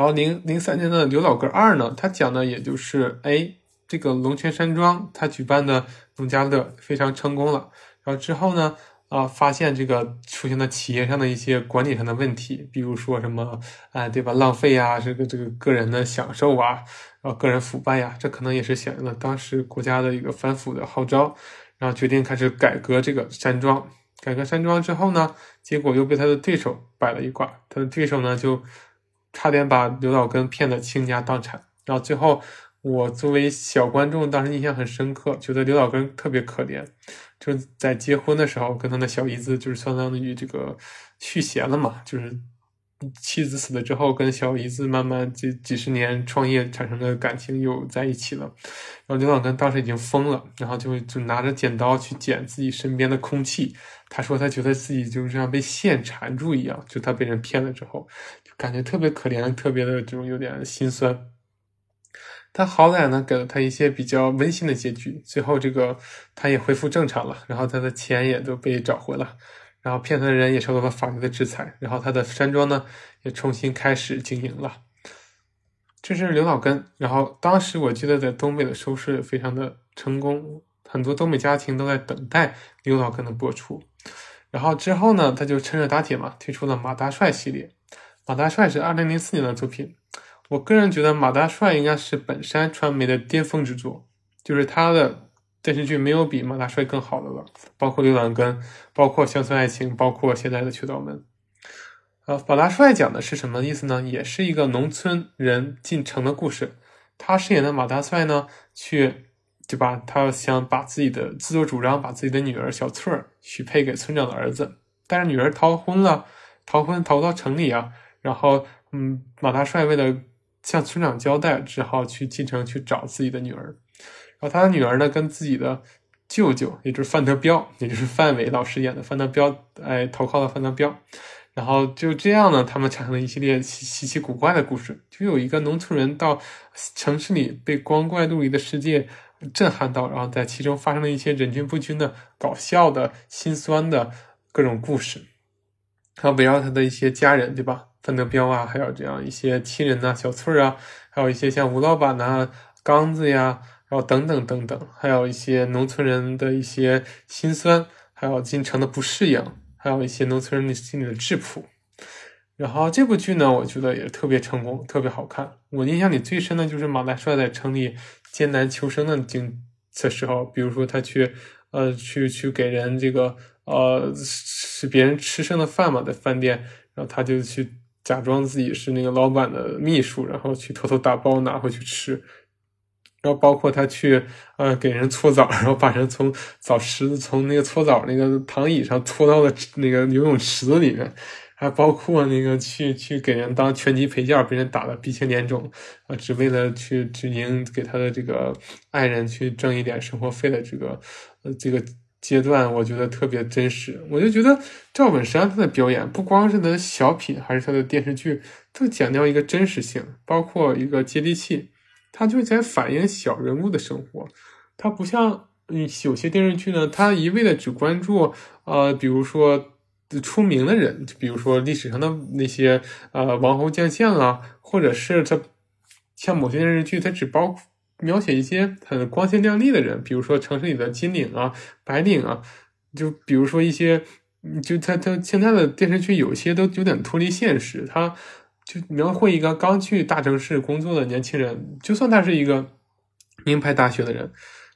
然后零零三年的《刘老根二》呢，他讲的也就是，哎，这个龙泉山庄他举办的农家乐非常成功了。然后之后呢，啊，发现这个出现了企业上的一些管理上的问题，比如说什么，哎，对吧？浪费啊，这个这个个人的享受啊，然后个人腐败呀，这可能也是响应了当时国家的一个反腐的号召，然后决定开始改革这个山庄。改革山庄之后呢，结果又被他的对手摆了一卦，他的对手呢就。差点把刘老根骗得倾家荡产，然后最后我作为小观众，当时印象很深刻，觉得刘老根特别可怜，就在结婚的时候跟他的小姨子就是相当于这个续弦了嘛，就是妻子死了之后跟小姨子慢慢这几十年创业产生的感情又在一起了，然后刘老根当时已经疯了，然后就就拿着剪刀去剪自己身边的空气，他说他觉得自己就是像被线缠住一样，就他被人骗了之后。感觉特别可怜，特别的这种有点心酸。他好歹呢给了他一些比较温馨的结局，最后这个他也恢复正常了，然后他的钱也都被找回了，然后骗他的人也受到了法律的制裁，然后他的山庄呢也重新开始经营了。这是刘老根，然后当时我记得在东北的收视也非常的成功，很多东北家庭都在等待刘老根的播出。然后之后呢，他就趁热打铁嘛，推出了马大帅系列。马大帅是二零零四年的作品，我个人觉得马大帅应该是本山传媒的巅峰之作，就是他的电视剧没有比马大帅更好的了，包括刘老根，包括乡村爱情，包括现在的雀刀门。呃，马大帅讲的是什么意思呢？也是一个农村人进城的故事。他饰演的马大帅呢，去对吧？他想把自己的自作主张，把自己的女儿小翠儿许配给村长的儿子，但是女儿逃婚了，逃婚逃到城里啊。然后，嗯，马大帅为了向村长交代，只好去进城去找自己的女儿。然后他的女儿呢，跟自己的舅舅，也就是范德彪，也就是范伟老师演的范德彪，哎，投靠了范德彪。然后就这样呢，他们产生了一系列稀稀奇古怪的故事。就有一个农村人到城市里，被光怪陆离的世界震撼到，然后在其中发生了一些忍俊不禁的搞笑的、心酸的各种故事。然后围绕他的一些家人，对吧？范德彪啊，还有这样一些亲人呐，小翠儿啊，还有一些像吴老板呐、刚子呀，然后等等等等，还有一些农村人的一些心酸，还有进城的不适应。还有一些农村人的心里的质朴，然后这部剧呢，我觉得也特别成功，特别好看。我印象里最深的就是马大帅在城里艰难求生的经的时候，比如说他去呃去去给人这个呃是别人吃剩的饭嘛，在饭店，然后他就去假装自己是那个老板的秘书，然后去偷偷打包拿回去吃。然后包括他去，呃，给人搓澡，然后把人从澡池子、从那个搓澡那个躺椅上搓到了那个游泳池子里面，还包括那个去去给人当拳击陪教，被人打的鼻青脸肿，啊，只为了去只赢给他的这个爱人去挣一点生活费的这个，呃，这个阶段，我觉得特别真实。我就觉得赵本山他的表演，不光是他的小品，还是他的电视剧，都强调一个真实性，包括一个接地气。他就在反映小人物的生活，他不像嗯有些电视剧呢，他一味的只关注呃，比如说出名的人，就比如说历史上的那些呃王侯将相啊，或者是他像某些电视剧，他只包描写一些很光鲜亮丽的人，比如说城市里的金领啊、白领啊，就比如说一些，就他他现在的电视剧有些都有点脱离现实，他。就描绘一个刚去大城市工作的年轻人，就算他是一个名牌大学的人，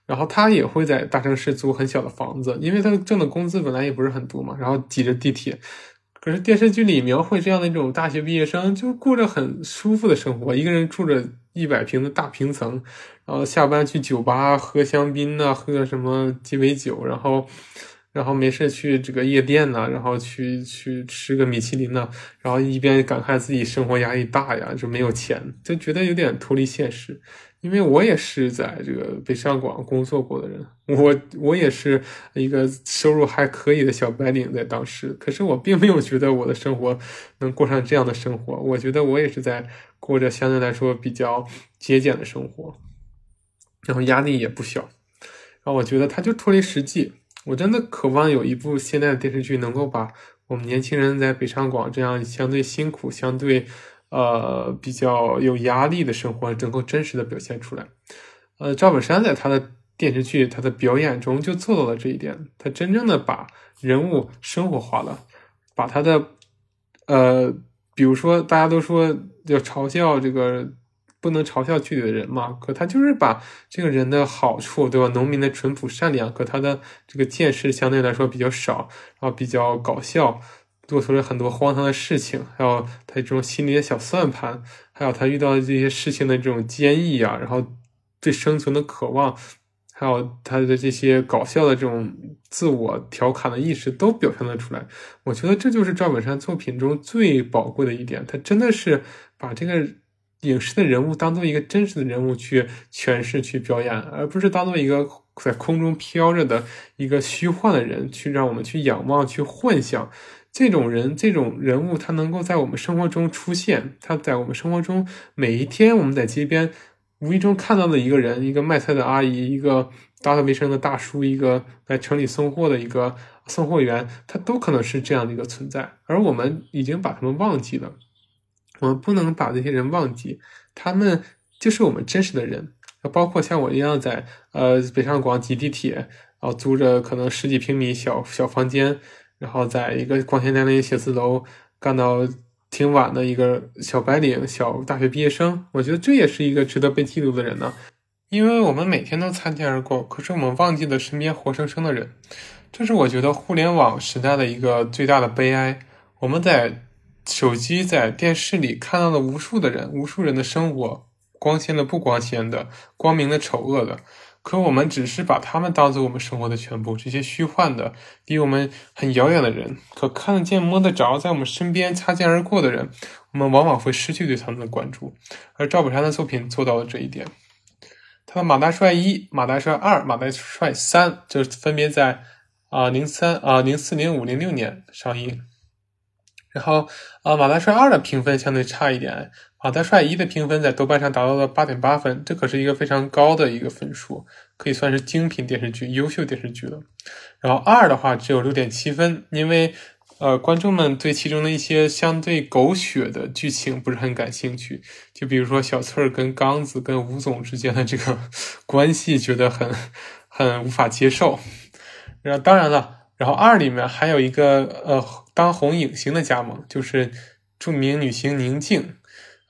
然后他也会在大城市租很小的房子，因为他挣的工资本来也不是很多嘛，然后挤着地铁。可是电视剧里描绘这样的一种大学毕业生，就过着很舒服的生活，一个人住着一百平的大平层，然后下班去酒吧喝香槟呐，喝什么鸡尾酒，然后。然后没事去这个夜店呢，然后去去吃个米其林呢，然后一边感慨自己生活压力大呀，就没有钱，就觉得有点脱离现实。因为我也是在这个北上广工作过的人，我我也是一个收入还可以的小白领，在当时，可是我并没有觉得我的生活能过上这样的生活。我觉得我也是在过着相对来说比较节俭的生活，然后压力也不小。然后我觉得他就脱离实际。我真的渴望有一部现代的电视剧，能够把我们年轻人在北上广这样相对辛苦、相对呃比较有压力的生活，能够真实的表现出来。呃，赵本山在他的电视剧、他的表演中就做到了这一点，他真正的把人物生活化了，把他的呃，比如说大家都说要嘲笑这个。不能嘲笑剧里的人嘛？可他就是把这个人的好处，对吧？农民的淳朴善良，可他的这个见识相对来说比较少，然后比较搞笑，做出了很多荒唐的事情，还有他这种心里的小算盘，还有他遇到的这些事情的这种坚毅啊，然后对生存的渴望，还有他的这些搞笑的这种自我调侃的意识，都表现了出来。我觉得这就是赵本山作品中最宝贵的一点，他真的是把这个。影视的人物当做一个真实的人物去诠释、去表演，而不是当做一个在空中飘着的一个虚幻的人去让我们去仰望、去幻想。这种人、这种人物，他能够在我们生活中出现，他在我们生活中每一天，我们在街边无意中看到的一个人，一个卖菜的阿姨，一个打扫卫生的大叔，一个在城里送货的一个送货员，他都可能是这样的一个存在，而我们已经把他们忘记了。我们不能把这些人忘记，他们就是我们真实的人。包括像我一样在呃北上广挤地铁，然后租着可能十几平米小小房间，然后在一个光鲜亮丽的写字楼干到挺晚的一个小白领、小大学毕业生。我觉得这也是一个值得被记录的人呢，因为我们每天都擦肩而过，可是我们忘记了身边活生生的人。这是我觉得互联网时代的一个最大的悲哀。我们在。手机在电视里看到了无数的人，无数人的生活，光鲜的、不光鲜的，光明的、丑恶的。可我们只是把他们当做我们生活的全部。这些虚幻的、离我们很遥远的人，可看得见、摸得着，在我们身边擦肩而过的人，我们往往会失去对他们的关注。而赵本山的作品做到了这一点。他的《马大帅一》《马大帅二》《马大帅三》就分别在啊零三啊零四零五零六年上映。然后啊，《马大帅二》的评分相对差一点，《马大帅一》的评分在豆瓣上达到了八点八分，这可是一个非常高的一个分数，可以算是精品电视剧、优秀电视剧了。然后二的话只有六点七分，因为。呃，观众们对其中的一些相对狗血的剧情不是很感兴趣，就比如说小翠儿跟刚子跟吴总之间的这个关系，觉得很 很无法接受。然后当然了，然后二里面还有一个呃当红影星的加盟，就是著名女星宁静。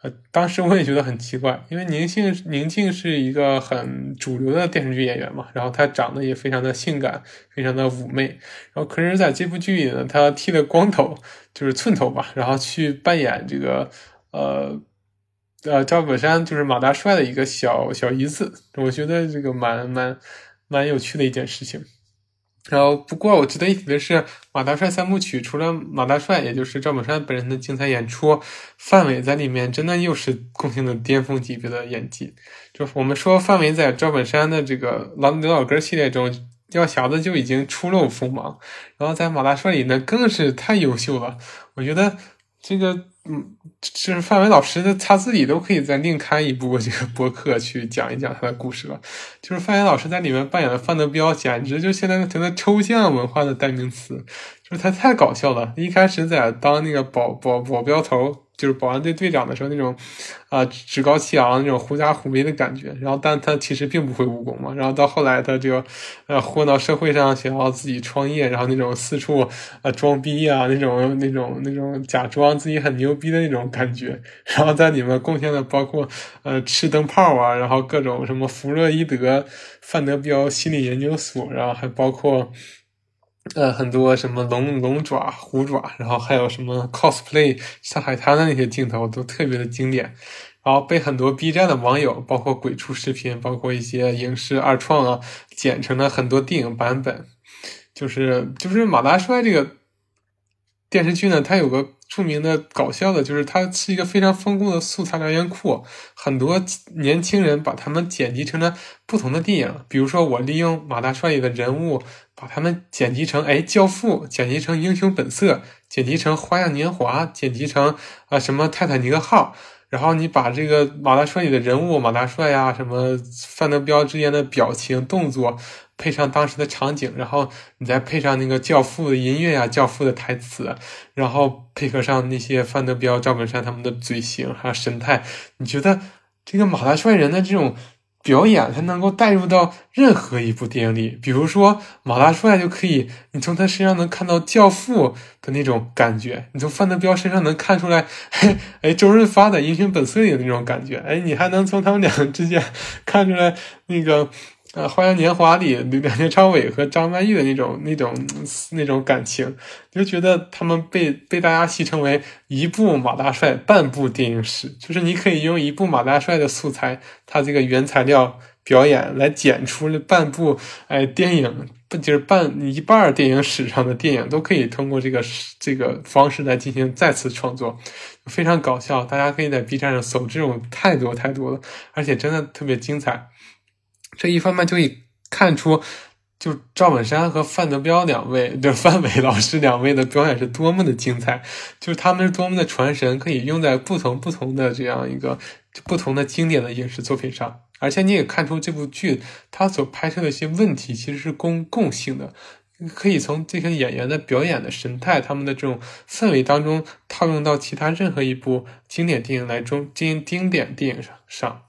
呃当时我也觉得很奇怪，因为宁静宁静是一个很主流的电视剧演员嘛，然后她长得也非常的性感，非常的妩媚，然后可是在这部剧里呢，她剃了光头，就是寸头吧，然后去扮演这个呃呃赵本山，就是马大帅的一个小小姨子，我觉得这个蛮蛮蛮有趣的一件事情。然后，不过我值得一提的是，《马大帅三部曲》除了马大帅，也就是赵本山本人的精彩演出，范伟在里面真的又是贡献了巅峰级别的演技。就我们说，范伟在赵本山的这个《老刘老根》系列中，药匣子就已经初露锋芒，然后在马大帅里呢，更是太优秀了。我觉得这个。嗯，就是范伟老师的，他自己都可以再另开一部这个播客去讲一讲他的故事了。就是范伟老师在里面扮演的范德彪，简直就现在成了抽象文化的代名词。就是他太搞笑了，一开始在当那个保保保镖头。就是保安队队长的时候那种，啊趾高气昂那种狐假虎威的感觉，然后但他其实并不会武功嘛，然后到后来他就，呃混到社会上想要自己创业，然后那种四处啊装逼啊那种那种那种假装自己很牛逼的那种感觉，然后在里面贡献的包括呃吃灯泡啊，然后各种什么弗洛伊德、范德彪心理研究所，然后还包括。呃，很多什么龙龙爪、虎爪，然后还有什么 cosplay 上海滩的那些镜头都特别的经典，然后被很多 B 站的网友，包括鬼畜视频，包括一些影视二创啊，剪成了很多电影版本。就是就是马大帅这个电视剧呢，它有个著名的搞笑的，就是它是一个非常丰富的素材来源库，很多年轻人把他们剪辑成了不同的电影。比如说，我利用马大帅里的人物。把他们剪辑成哎，教父剪辑成英雄本色，剪辑成花样年华，剪辑成啊什么泰坦尼克号，然后你把这个马大帅里的人物马大帅呀，什么范德彪之间的表情动作，配上当时的场景，然后你再配上那个教父的音乐呀，教父的台词，然后配合上那些范德彪、赵本山他们的嘴型还有神态，你觉得这个马大帅人的这种？表演才能够带入到任何一部电影里，比如说马大帅就可以，你从他身上能看到教父的那种感觉，你从范德彪身上能看出来，哎，周润发的英雄本色里的那种感觉，哎，你还能从他们俩之间看出来那个。呃，《花样年华》里梁梁朝伟和张曼玉的那种、那种、那种感情，就觉得他们被被大家戏称为一部马大帅，半部电影史。就是你可以用一部马大帅的素材，他这个原材料表演来剪出了半部哎电影，不就是半一半电影史上的电影，都可以通过这个这个方式来进行再次创作，非常搞笑。大家可以在 B 站上搜，这种太多太多了，而且真的特别精彩。这一方面就可以看出，就赵本山和范德彪两位，就范伟老师两位的表演是多么的精彩，就是他们是多么的传神，可以用在不同不同的这样一个不同的经典的影视作品上。而且你也看出这部剧它所拍摄的一些问题其实是共共性的，可以从这些演员的表演的神态、他们的这种氛围当中套用到其他任何一部经典电影来中，经经典电影上。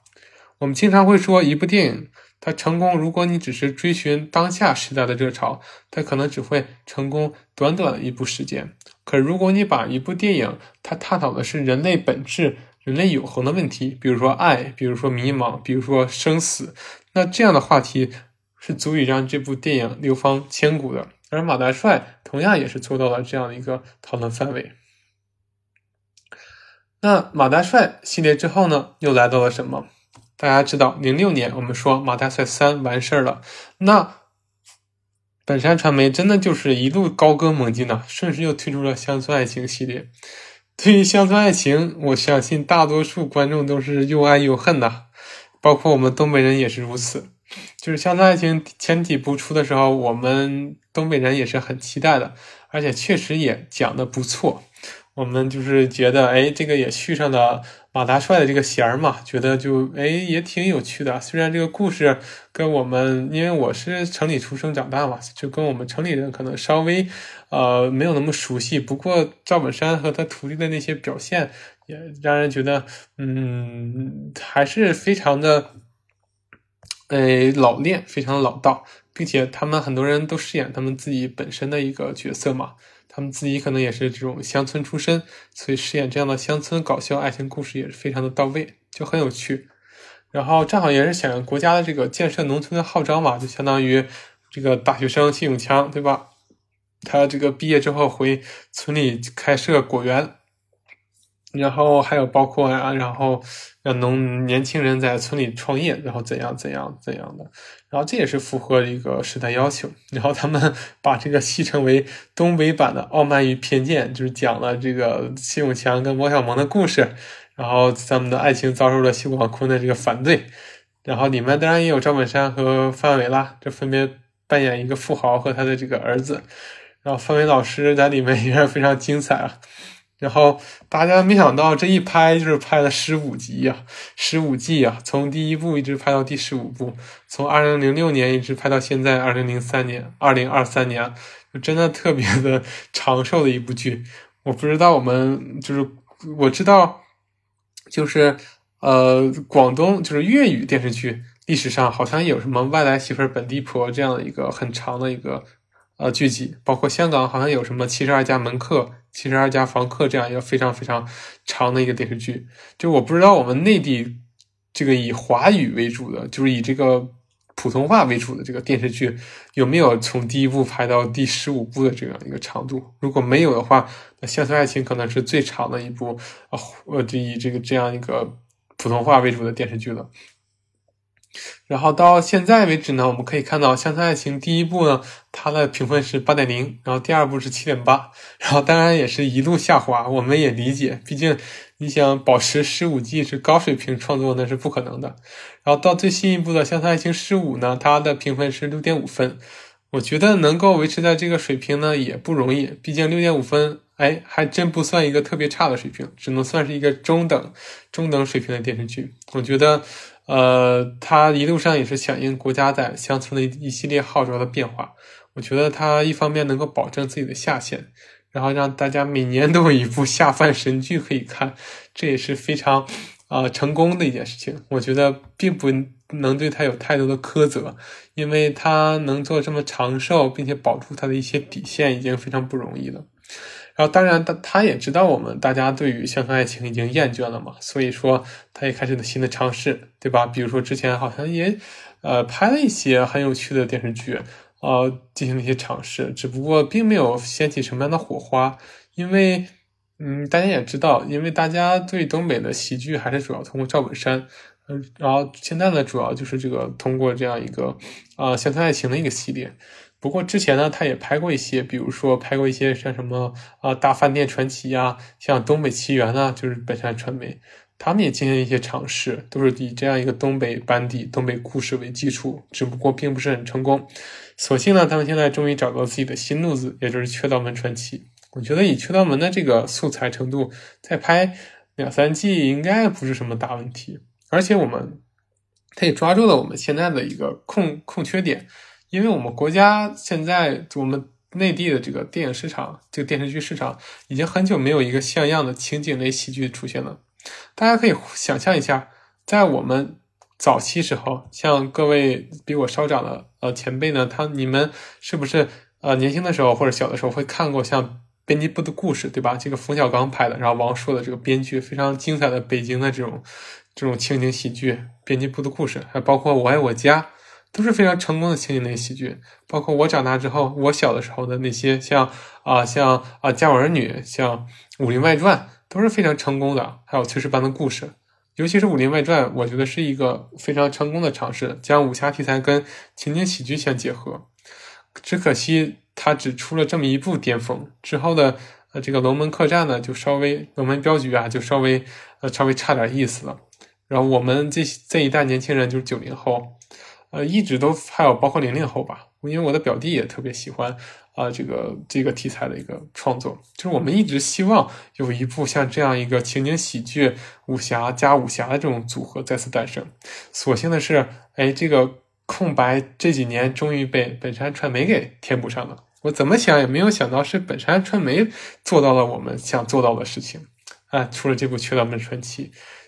我们经常会说一部电影。它成功，如果你只是追寻当下时代的热潮，它可能只会成功短短的一部时间。可如果你把一部电影，它探讨的是人类本质、人类永恒的问题，比如说爱，比如说迷茫，比如说生死，那这样的话题是足以让这部电影流芳千古的。而马大帅同样也是做到了这样的一个讨论范围。那马大帅系列之后呢，又来到了什么？大家知道，零六年我们说《马大帅三》完事儿了，那本山传媒真的就是一路高歌猛进呐，顺势又推出了《乡村爱情》系列。对于《乡村爱情》，我相信大多数观众都是又爱又恨呐。包括我们东北人也是如此。就是《乡村爱情》前几部出的时候，我们东北人也是很期待的，而且确实也讲的不错。我们就是觉得，哎，这个也续上了马大帅的这个弦儿嘛，觉得就哎也挺有趣的。虽然这个故事跟我们，因为我是城里出生长大嘛，就跟我们城里人可能稍微呃没有那么熟悉。不过赵本山和他徒弟的那些表现，也让人觉得，嗯，还是非常的，哎老练，非常老道，并且他们很多人都饰演他们自己本身的一个角色嘛。他们自己可能也是这种乡村出身，所以饰演这样的乡村搞笑爱情故事也是非常的到位，就很有趣。然后正好也是响应国家的这个建设农村的号召嘛，就相当于这个大学生谢永强，对吧？他这个毕业之后回村里开设果园。然后还有包括啊，然后让农年轻人在村里创业，然后怎样怎样怎样的，然后这也是符合一个时代要求。然后他们 把这个戏称为东北版的《傲慢与偏见》，就是讲了这个谢永强跟王小蒙的故事，然后他们的爱情遭受了谢广坤的这个反对。然后里面当然也有赵本山和范伟啦，这分别扮演一个富豪和他的这个儿子。然后范伟老师在里面也是非常精彩啊。然后大家没想到，这一拍就是拍了十五集呀，十五季呀，从第一部一直拍到第十五部，从二零零六年一直拍到现在二零零三年、二零二三年，就真的特别的长寿的一部剧。我不知道我们就是我知道，就是呃，广东就是粤语电视剧历史上好像有什么外来媳妇本地婆这样的一个很长的一个。呃，剧集包括香港好像有什么七十二家门客、七十二家房客这样一个非常非常长的一个电视剧。就我不知道我们内地这个以华语为主的，就是以这个普通话为主的这个电视剧有没有从第一部拍到第十五部的这样一个长度？如果没有的话，那《乡村爱情》可能是最长的一部啊，呃，就以这个这样一个普通话为主的电视剧了。然后到现在为止呢，我们可以看到《乡村爱情》第一部呢，它的评分是八点零，然后第二部是七点八，然后当然也是一路下滑。我们也理解，毕竟你想保持十五季是高水平创作那是不可能的。然后到最新一部的《乡村爱情十五》呢，它的评分是六点五分，我觉得能够维持在这个水平呢也不容易，毕竟六点五分，哎，还真不算一个特别差的水平，只能算是一个中等中等水平的电视剧。我觉得。呃，他一路上也是响应国家在乡村的一一系列号召的变化。我觉得他一方面能够保证自己的下限，然后让大家每年都有一部下饭神剧可以看，这也是非常啊成功的一件事情。我觉得并不能对他有太多的苛责，因为他能做这么长寿，并且保住他的一些底线，已经非常不容易了。然后，当然，他他也知道我们大家对于乡村爱情已经厌倦了嘛，所以说他也开始了新的尝试，对吧？比如说之前好像也，呃，拍了一些很有趣的电视剧，呃，进行了一些尝试，只不过并没有掀起什么样的火花，因为，嗯，大家也知道，因为大家对东北的喜剧还是主要通过赵本山，嗯，然后现在呢，主要就是这个通过这样一个啊乡村爱情的一个系列。不过之前呢，他也拍过一些，比如说拍过一些像什么啊《大饭店传奇》呀，像《东北奇缘》啊，就是本山传媒，他们也进行一些尝试，都是以这样一个东北班底、东北故事为基础，只不过并不是很成功。所幸呢，他们现在终于找到自己的新路子，也就是《缺道门传奇》。我觉得以《缺道门》的这个素材程度，再拍两三季应该不是什么大问题。而且我们，他也抓住了我们现在的一个空空缺点。因为我们国家现在，我们内地的这个电影市场，这个电视剧市场，已经很久没有一个像样的情景类喜剧出现了。大家可以想象一下，在我们早期时候，像各位比我稍长的呃前辈呢，他你们是不是呃年轻的时候或者小的时候会看过像《编辑部的故事》，对吧？这个冯小刚拍的，然后王朔的这个编剧，非常精彩的北京的这种这种情景喜剧，《编辑部的故事》，还包括《我爱我家》。都是非常成功的情景类喜剧，包括我长大之后，我小的时候的那些像啊像啊家有儿女，像武林外传都是非常成功的，还有炊事班的故事，尤其是武林外传，我觉得是一个非常成功的尝试，将武侠题材跟情景喜剧相结合。只可惜他只出了这么一部巅峰，之后的呃这个龙门客栈呢，就稍微龙门镖局啊，就稍微呃稍微差点意思了。然后我们这这一代年轻人就是九零后，呃，一直都还有包括零零后吧，因为我的表弟也特别喜欢啊这个这个题材的一个创作，就是我们一直希望有一部像这样一个情景喜剧武侠加武侠的这种组合再次诞生。所幸的是，哎，这个空白这几年终于被本山传媒给填补上了。我怎么想也没有想到是本山传媒做到了我们想做到的事情啊！出了这部《缺刀门传奇》。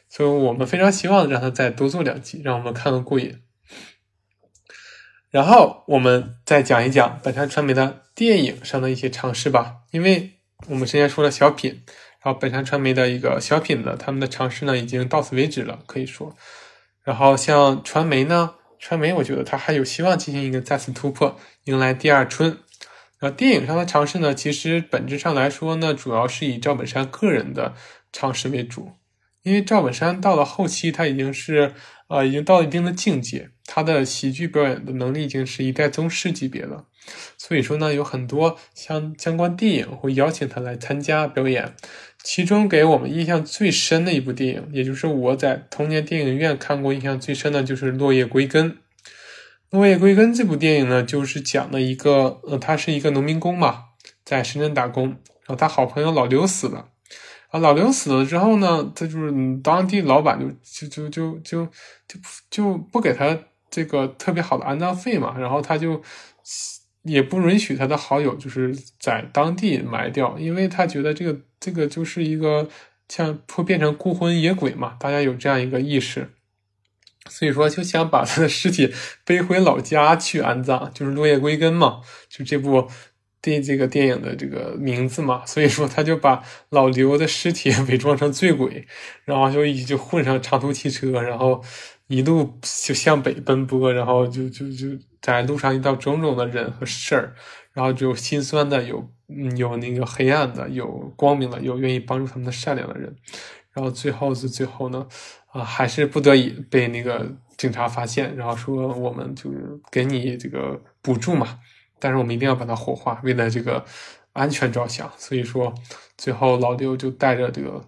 所以我们非常希望让他再多做两集，让我们看个过瘾。然后我们再讲一讲本山传媒的电影上的一些尝试吧。因为我们之前说了小品，然后本山传媒的一个小品的他们的尝试呢，已经到此为止了，可以说。然后像传媒呢，传媒我觉得它还有希望进行一个再次突破，迎来第二春。然后电影上的尝试呢，其实本质上来说呢，主要是以赵本山个人的尝试为主。因为赵本山到了后期，他已经是呃，已经到了一定的境界，他的喜剧表演的能力已经是一代宗师级别了。所以说呢，有很多相相关电影会邀请他来参加表演。其中给我们印象最深的一部电影，也就是我在童年电影院看过印象最深的就是《落叶归根》。《落叶归根》这部电影呢，就是讲了一个呃，他是一个农民工嘛，在深圳打工，然后他好朋友老刘死了。老刘死了之后呢，他就是当地老板就就就就就就就不给他这个特别好的安葬费嘛，然后他就也不允许他的好友就是在当地埋掉，因为他觉得这个这个就是一个像会变成孤魂野鬼嘛，大家有这样一个意识，所以说就想把他的尸体背回老家去安葬，就是落叶归根嘛，就这部。对这个电影的这个名字嘛，所以说他就把老刘的尸体伪装成醉鬼，然后就一就混上长途汽车，然后一路就向北奔波，然后就就就在路上遇到种种的人和事儿，然后就有心酸的，有有那个黑暗的，有光明的，有愿意帮助他们的善良的人，然后最后是最后呢，啊，还是不得已被那个警察发现，然后说我们就是给你这个补助嘛。但是我们一定要把它火化，为了这个安全着想。所以说，最后老刘就带着这个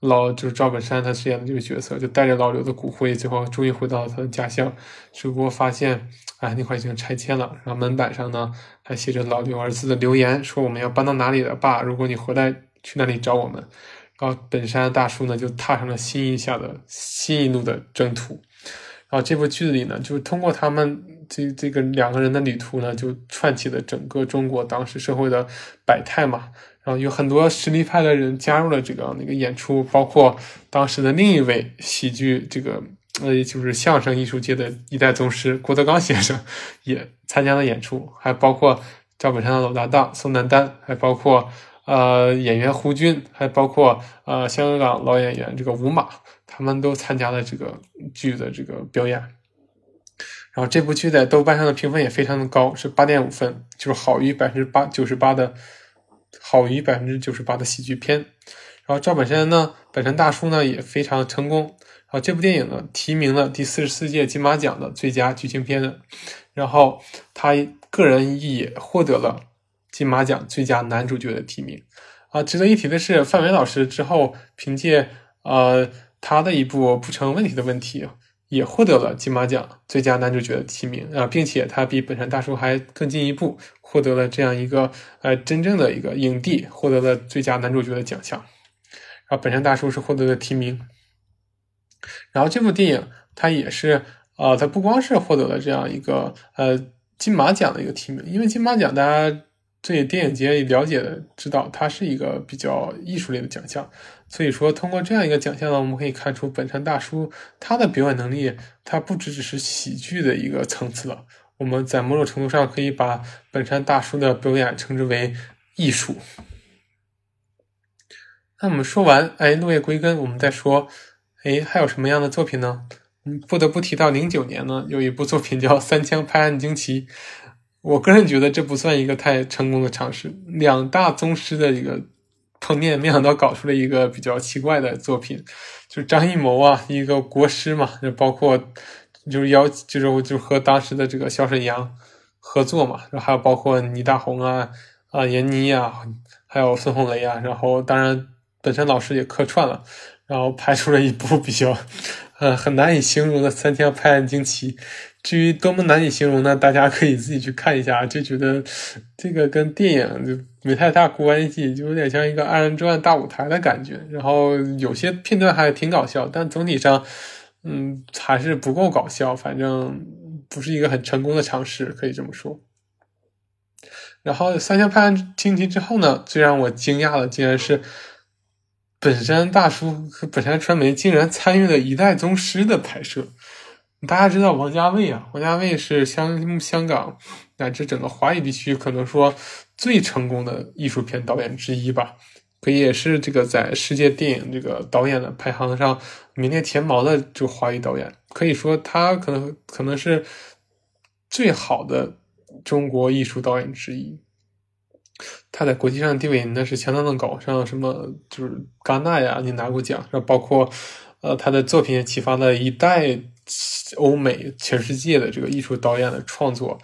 老，就是赵本山他饰演的这个角色，就带着老刘的骨灰，最后终于回到了他的家乡。只不过发现，哎，那块已经拆迁了。然后门板上呢，还写着老刘儿子的留言，说我们要搬到哪里了，爸？如果你回来，去那里找我们。然后本山大叔呢，就踏上了新一下的新一路的征途。然后这部剧里呢，就是通过他们这这个两个人的旅途呢，就串起了整个中国当时社会的百态嘛。然后有很多实力派的人加入了这个那个演出，包括当时的另一位喜剧这个呃，就是相声艺术界的一代宗师郭德纲先生也参加了演出，还包括赵本山的老搭档宋丹丹，还包括呃演员胡军，还包括呃香港老演员这个吴马。他们都参加了这个剧的这个表演，然后这部剧在豆瓣上的评分也非常的高，是八点五分，就是好于百分之八九十八的，好于百分之九十八的喜剧片。然后赵本山呢，本山大叔呢也非常成功。然后这部电影呢，提名了第四十四届金马奖的最佳剧情片的，然后他个人也获得了金马奖最佳男主角的提名。啊，值得一提的是，范伟老师之后凭借呃。他的一部不成问题的问题也获得了金马奖最佳男主角的提名啊，并且他比本山大叔还更进一步，获得了这样一个呃真正的一个影帝，获得了最佳男主角的奖项。然后本山大叔是获得了提名，然后这部电影他也是啊，他不光是获得了这样一个呃金马奖的一个提名，因为金马奖大家。对电影节了解的知道，它是一个比较艺术类的奖项，所以说通过这样一个奖项呢，我们可以看出本山大叔他的表演能力，他不只只是喜剧的一个层次了。我们在某种程度上可以把本山大叔的表演称之为艺术。那我们说完，哎，落叶归根，我们再说，哎，还有什么样的作品呢？嗯，不得不提到零九年呢，有一部作品叫《三枪拍案惊奇》。我个人觉得这不算一个太成功的尝试，两大宗师的一个碰面，没想到搞出了一个比较奇怪的作品，就是张艺谋啊，一个国师嘛，就包括就是邀，就是就和当时的这个小沈阳合作嘛，然后还有包括倪大红啊啊闫妮啊，还有孙红雷啊，然后当然本身老师也客串了，然后拍出了一部比较呃，很难以形容的三枪拍案惊奇。至于多么难以形容呢？大家可以自己去看一下，就觉得这个跟电影就没太大关系，就有点像一个二人转大舞台的感觉。然后有些片段还挺搞笑，但总体上，嗯，还是不够搞笑。反正不是一个很成功的尝试，可以这么说。然后三枪拍案惊奇之后呢，最让我惊讶的竟然是。本山大叔和本山传媒竟然参与了《一代宗师》的拍摄。大家知道王家卫啊，王家卫是香香港乃至整个华语地区可能说最成功的艺术片导演之一吧，可也是这个在世界电影这个导演的排行上名列前茅的这个华语导演。可以说他可能可能是最好的中国艺术导演之一。他在国际上的地位那是相当的高，像什么就是戛纳呀，你拿过奖，然后包括，呃，他的作品也启发了一代欧美全世界的这个艺术导演的创作，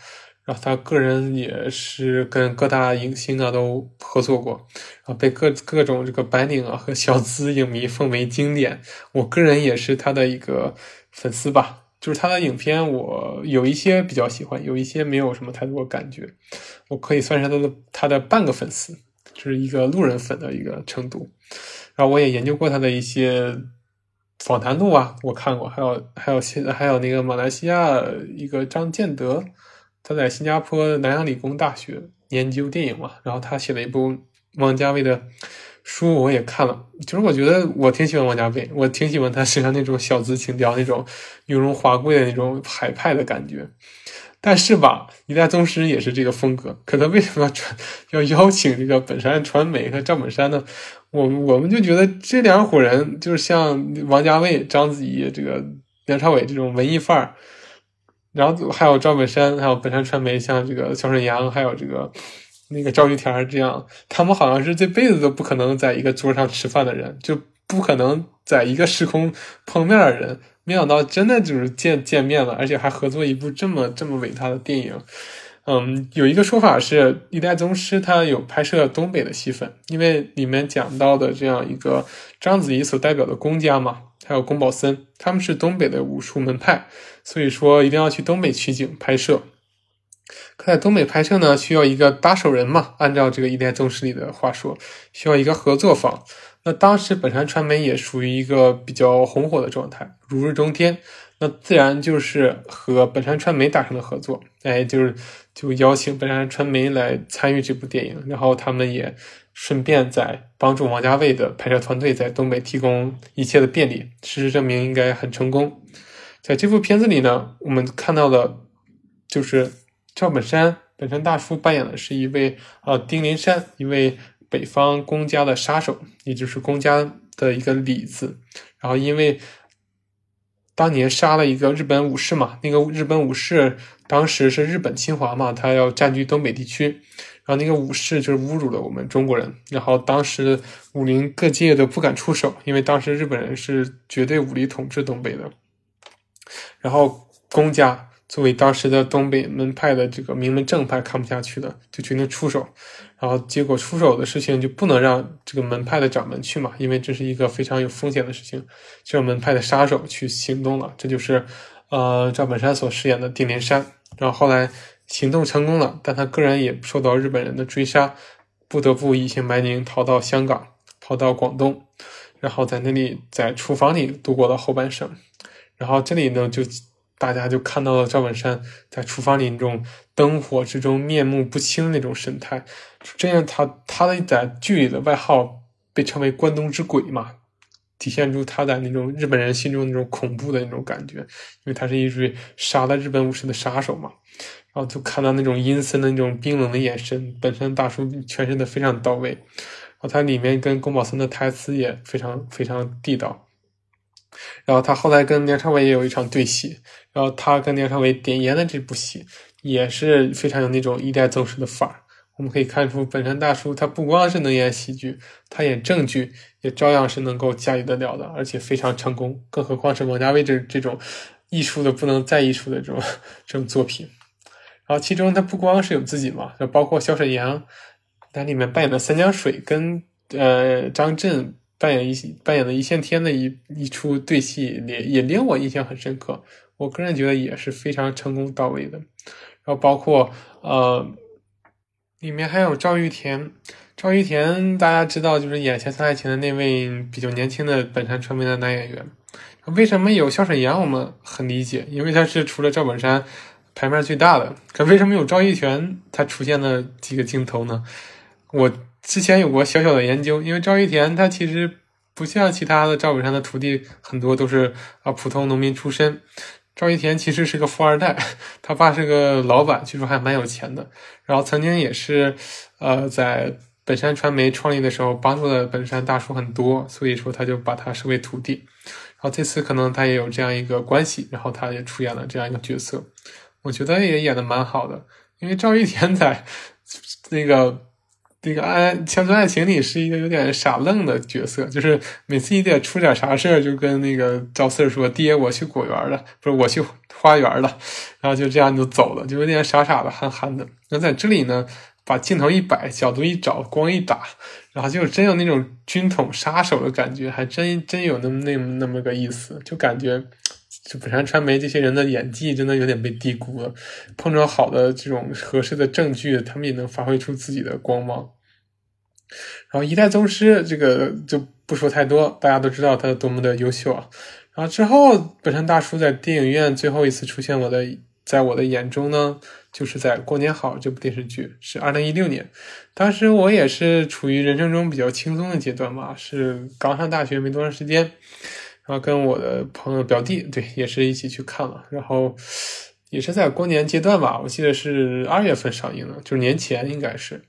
然后他个人也是跟各大影星啊都合作过，然后被各各种这个白领啊和小资影迷奉为经典，我个人也是他的一个粉丝吧。就是他的影片，我有一些比较喜欢，有一些没有什么太多感觉。我可以算是他的他的半个粉丝，就是一个路人粉的一个程度。然后我也研究过他的一些访谈录啊，我看过，还有还有新还有那个马来西亚一个张建德，他在新加坡南洋理工大学研究电影嘛，然后他写了一部王家卫的。书我也看了，其实我觉得我挺喜欢王家卫，我挺喜欢他身上那种小资情调、那种雍容华贵的那种海派的感觉。但是吧，一代宗师也是这个风格，可他为什么要传要邀请这个本山传媒和赵本山呢？我我们就觉得这两伙人就是像王家卫、章子怡、这个梁朝伟这种文艺范儿，然后还有赵本山，还有本山传媒，像这个小沈阳，还有这个。那个赵玉田这样，他们好像是这辈子都不可能在一个桌上吃饭的人，就不可能在一个时空碰面的人。没想到真的就是见见面了，而且还合作一部这么这么伟大的电影。嗯，有一个说法是《一代宗师》他有拍摄东北的戏份，因为里面讲到的这样一个章子怡所代表的宫家嘛，还有宫保森，他们是东北的武术门派，所以说一定要去东北取景拍摄。可在东北拍摄呢，需要一个搭手人嘛？按照这个《一代宗师》里的话说，需要一个合作方。那当时本山传媒也属于一个比较红火的状态，如日中天。那自然就是和本山传媒达成了合作，哎，就是就邀请本山传媒来参与这部电影，然后他们也顺便在帮助王家卫的拍摄团队在东北提供一切的便利。事实证明，应该很成功。在这部片子里呢，我们看到的，就是。赵本山，本山大叔扮演的是一位呃丁林山，一位北方公家的杀手，也就是公家的一个李子。然后因为当年杀了一个日本武士嘛，那个日本武士当时是日本侵华嘛，他要占据东北地区，然后那个武士就是侮辱了我们中国人，然后当时武林各界都不敢出手，因为当时日本人是绝对武力统治东北的，然后公家。作为当时的东北门派的这个名门正派，看不下去了，就决定出手。然后结果出手的事情就不能让这个门派的掌门去嘛，因为这是一个非常有风险的事情，就让门派的杀手去行动了。这就是呃赵本山所饰演的丁连山。然后后来行动成功了，但他个人也受到日本人的追杀，不得不隐姓埋名逃到香港，逃到广东，然后在那里在厨房里度过了后半生。然后这里呢就。大家就看到了赵本山在厨房里那种灯火之中面目不清那种神态，这样他他的在剧里的外号被称为关东之鬼嘛，体现出他在那种日本人心中那种恐怖的那种感觉，因为他是一位杀了日本武士的杀手嘛，然后就看到那种阴森的那种冰冷的眼神，本身大叔诠释的非常到位，然后他里面跟宫保森的台词也非常非常地道。然后他后来跟梁朝伟也有一场对戏，然后他跟梁朝伟点烟的这部戏也是非常有那种一代宗师的范儿。我们可以看出，本山大叔他不光是能演喜剧，他演正剧也照样是能够驾驭得了的，而且非常成功。更何况是王家卫这这种艺术的不能再艺术的这种这种作品。然后其中他不光是有自己嘛，就包括小沈阳，在里面扮演的三江水跟呃张震。扮演一扮演的一线天的一一出对戏，也也令我印象很深刻。我个人觉得也是非常成功到位的。然后包括呃，里面还有赵玉田。赵玉田大家知道，就是演《前三爱情》的那位比较年轻的本山传媒的男演员。为什么有肖沈阳？我们很理解，因为他是除了赵本山牌面最大的。可为什么有赵玉田？他出现了几个镜头呢？我之前有过小小的研究，因为赵玉田他其实不像其他的赵本山的徒弟，很多都是啊普通农民出身。赵玉田其实是个富二代，他爸是个老板，据说还蛮有钱的。然后曾经也是呃在。本山传媒创立的时候，帮助了本山大叔很多，所以说他就把他视为徒弟。然后这次可能他也有这样一个关系，然后他也出演了这样一个角色，我觉得也演的蛮好的。因为赵玉田在 那个那个《爱乡村爱情》里是一个有点傻愣的角色，就是每次一点出点啥事儿，就跟那个赵四说：“爹，我去果园了，不是我去花园了。”然后就这样就走了，就有点傻傻的、憨憨的。那在这里呢？把镜头一摆，角度一找，光一打，然后就真有那种军统杀手的感觉，还真真有那么那么那么个意思，就感觉就本山传媒这些人的演技真的有点被低估了。碰着好的这种合适的证据，他们也能发挥出自己的光芒。然后一代宗师这个就不说太多，大家都知道他多么的优秀啊。然后之后本山大叔在电影院最后一次出现，我的在我的眼中呢。就是在《过年好》这部电视剧是二零一六年，当时我也是处于人生中比较轻松的阶段嘛，是刚上大学没多长时间，然后跟我的朋友表弟对也是一起去看了，然后也是在过年阶段吧，我记得是二月份上映的，就是年前应该是，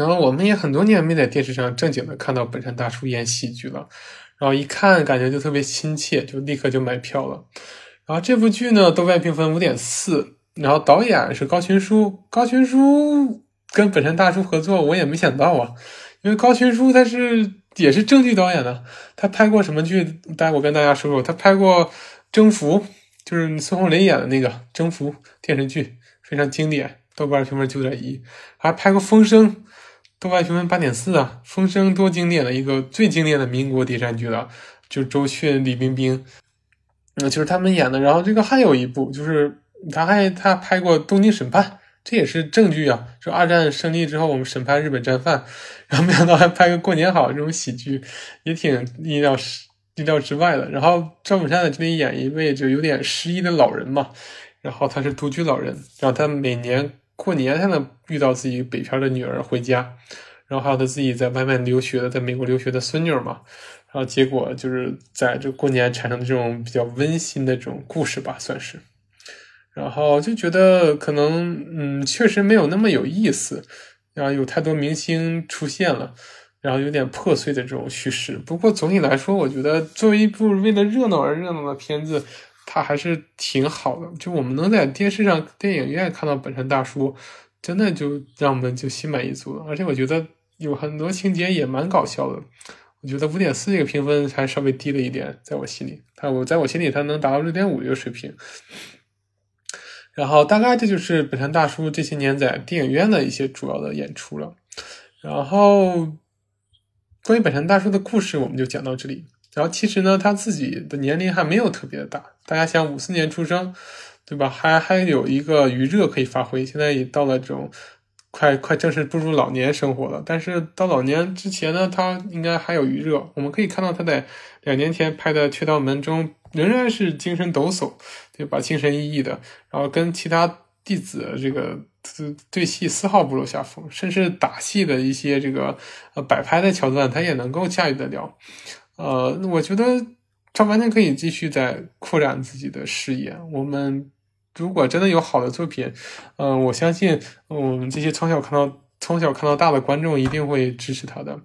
然后我们也很多年没在电视上正经的看到本山大叔演喜剧了，然后一看感觉就特别亲切，就立刻就买票了，然后这部剧呢，豆瓣评分五点四。然后导演是高群书，高群书跟本山大叔合作，我也没想到啊，因为高群书他是也是正剧导演的，他拍过什么剧？待我跟大家说说，他拍过《征服》，就是孙红雷演的那个《征服》电视剧，非常经典，豆瓣评分九点一。还拍过《风声》，豆瓣评分八点四啊，《风声》多经典的一个最经典的民国谍战剧了，就周迅、李冰冰，嗯，就是他们演的。然后这个还有一部就是。他还他拍过《东京审判》，这也是正剧啊。说二战胜利之后，我们审判日本战犯，然后没想到还拍个过年好这种喜剧，也挺意料意料之外的。然后赵本山在这里演一位就有点失忆的老人嘛，然后他是独居老人，然后他每年过年才能遇到自己北漂的女儿回家，然后还有他自己在外面留学的，在美国留学的孙女嘛，然后结果就是在这过年产生的这种比较温馨的这种故事吧，算是。然后就觉得可能，嗯，确实没有那么有意思，然后有太多明星出现了，然后有点破碎的这种叙事。不过总体来说，我觉得作为一部为了热闹而热闹的片子，他还是挺好的。就我们能在电视上、电影院看到本山大叔，真的就让我们就心满意足了。而且我觉得有很多情节也蛮搞笑的。我觉得五点四这个评分还稍微低了一点，在我心里，他我在我心里他能达到六点五这个水平。然后大概这就是本山大叔这些年在电影院的一些主要的演出了。然后关于本山大叔的故事，我们就讲到这里。然后其实呢，他自己的年龄还没有特别的大。大家想，五四年出生，对吧？还还有一个余热可以发挥。现在也到了这种快快正式步入老年生活了。但是到老年之前呢，他应该还有余热。我们可以看到他在两年前拍的《雀刀门》中。仍然是精神抖擞，对吧？精神奕奕的，然后跟其他弟子这个对戏丝毫不落下风，甚至打戏的一些这个呃摆拍的桥段，他也能够驾驭得了。呃，我觉得他完全可以继续在扩展自己的视野。我们如果真的有好的作品，嗯，我相信我们这些从小看到从小看到大的观众一定会支持他的。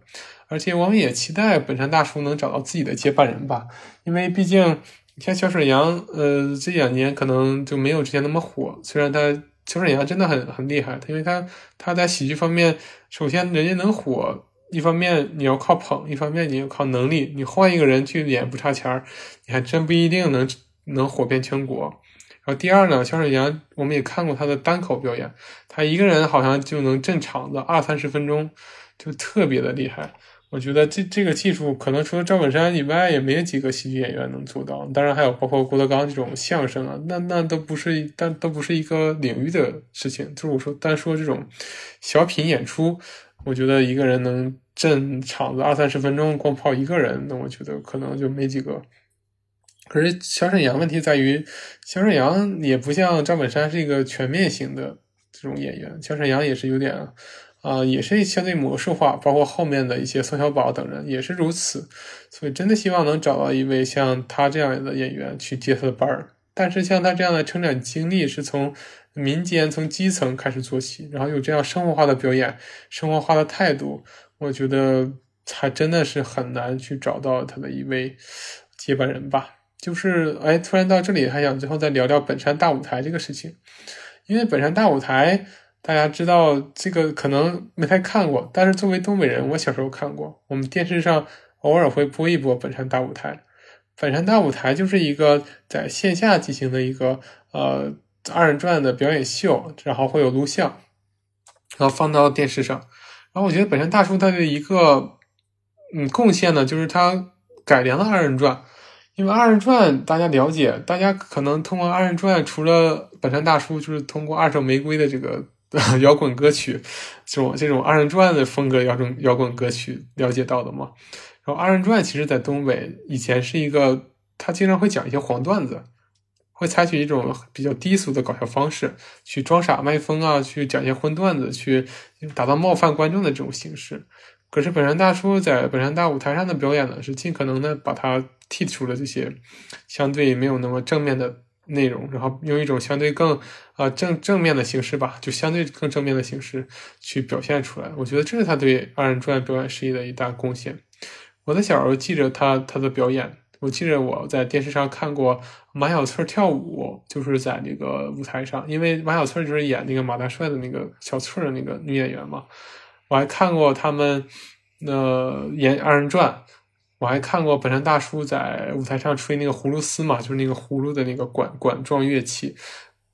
而且我们也期待本山大叔能找到自己的接班人吧，因为毕竟像小沈阳，呃，这两年可能就没有之前那么火。虽然他小沈阳真的很很厉害，因为他他在喜剧方面，首先人家能火，一方面你要靠捧，一方面你要靠能力。你换一个人去演不差钱儿，你还真不一定能能火遍全国。然后第二呢，小沈阳我们也看过他的单口表演，他一个人好像就能镇场子二三十分钟，就特别的厉害。我觉得这这个技术可能除了赵本山以外，也没有几个喜剧演员能做到。当然还有包括郭德纲这种相声啊，那那都不是，但都不是一个领域的事情。就是我说单说这种小品演出，我觉得一个人能镇场子二三十分钟，光跑一个人，那我觉得可能就没几个。可是小沈阳问题在于，小沈阳也不像赵本山是一个全面型的这种演员，小沈阳也是有点。啊，也是相对模式化，包括后面的一些宋小宝等人也是如此，所以真的希望能找到一位像他这样的演员去接他的班儿。但是像他这样的成长经历是从民间、从基层开始做起，然后有这样生活化的表演、生活化的态度，我觉得还真的是很难去找到他的一位接班人吧。就是哎，突然到这里还想最后再聊聊本山大舞台这个事情，因为本山大舞台。大家知道这个可能没太看过，但是作为东北人，我小时候看过。我们电视上偶尔会播一播《本山大舞台》。《本山大舞台》就是一个在线下进行的一个呃二人转的表演秀，然后会有录像，然后放到电视上。然后我觉得本山大叔他的一个嗯贡献呢，就是他改良了二人转。因为二人转大家了解，大家可能通过二人转，除了本山大叔，就是通过二手玫瑰的这个。摇滚歌曲，这种这种二人转的风格摇滚摇滚歌曲了解到的嘛？然后二人转其实，在东北以前是一个，他经常会讲一些黄段子，会采取一种比较低俗的搞笑方式，去装傻卖疯啊，去讲一些荤段子，去达到冒犯观众的这种形式。可是本山大叔在本山大舞台上的表演呢，是尽可能的把它剔除了这些相对没有那么正面的。内容，然后用一种相对更啊正正面的形式吧，就相对更正面的形式去表现出来。我觉得这是他对二人转表演事业的一大贡献。我在小时候记着他他的表演，我记着我在电视上看过马小翠跳舞，就是在那个舞台上，因为马小翠就是演那个马大帅的那个小翠的那个女演员嘛。我还看过他们呃演二人转。我还看过本山大叔在舞台上吹那个葫芦丝嘛，就是那个葫芦的那个管管状乐器，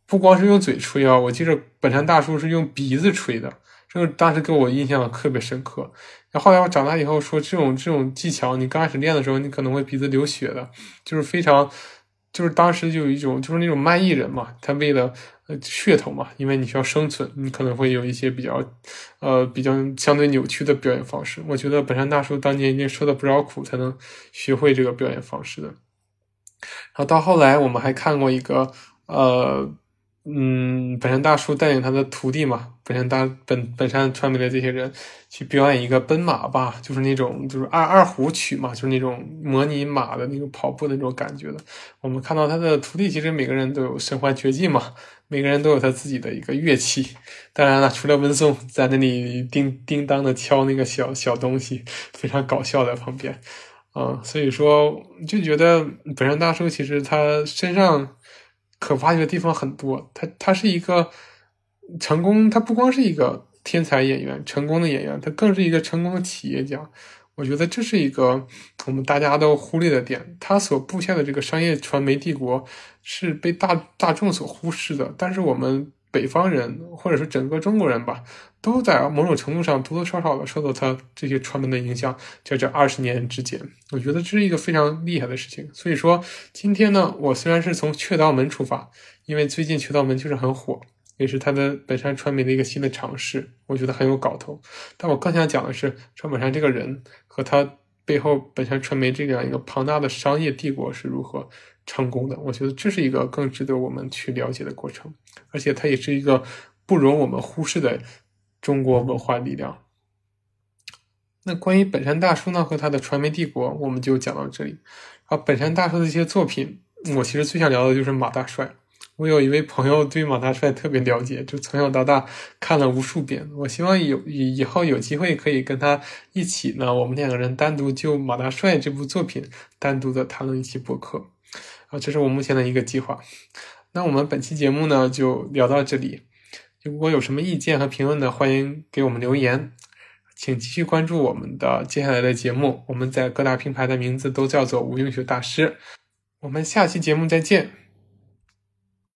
不光是用嘴吹啊，我记得本山大叔是用鼻子吹的，这个当时给我印象特别深刻。然后后来我长大以后说，这种这种技巧，你刚开始练的时候，你可能会鼻子流血的，就是非常。就是当时就有一种，就是那种卖艺人嘛，他为了呃噱头嘛，因为你需要生存，你可能会有一些比较，呃比较相对扭曲的表演方式。我觉得本山大叔当年一定受了不少苦，才能学会这个表演方式的。然后到后来，我们还看过一个呃。嗯，本山大叔带领他的徒弟嘛，本山大本本山传媒的这些人去表演一个奔马吧，就是那种就是二二胡曲嘛，就是那种模拟马的那个跑步的那种感觉的。我们看到他的徒弟其实每个人都有身怀绝技嘛，每个人都有他自己的一个乐器。当然了，除了文松在那里叮叮当的敲那个小小东西，非常搞笑在旁边。啊，所以说就觉得本山大叔其实他身上。可发掘的地方很多，他他是一个成功，他不光是一个天才演员，成功的演员，他更是一个成功的企业家。我觉得这是一个我们大家都忽略的点，他所布下的这个商业传媒帝国是被大大众所忽视的，但是我们。北方人，或者说整个中国人吧，都在某种程度上多多少少的受到他这些传媒的影响。在这二十年之间，我觉得这是一个非常厉害的事情。所以说，今天呢，我虽然是从雀道门出发，因为最近雀道门就是很火，也是他的本山传媒的一个新的尝试，我觉得很有搞头。但我更想讲的是，张本山这个人和他背后本山传媒这样一个庞大的商业帝国是如何。成功的，我觉得这是一个更值得我们去了解的过程，而且它也是一个不容我们忽视的中国文化力量。那关于本山大叔呢和他的传媒帝国，我们就讲到这里。啊，本山大叔的一些作品，我其实最想聊的就是马大帅。我有一位朋友对马大帅特别了解，就从小到大看了无数遍。我希望有以以后有机会可以跟他一起呢，我们两个人单独就马大帅这部作品单独的谈论一期博客。啊，这是我目前的一个计划。那我们本期节目呢，就聊到这里。如果有什么意见和评论的，欢迎给我们留言。请继续关注我们的接下来的节目。我们在各大平台的名字都叫做无用学大师。我们下期节目再见。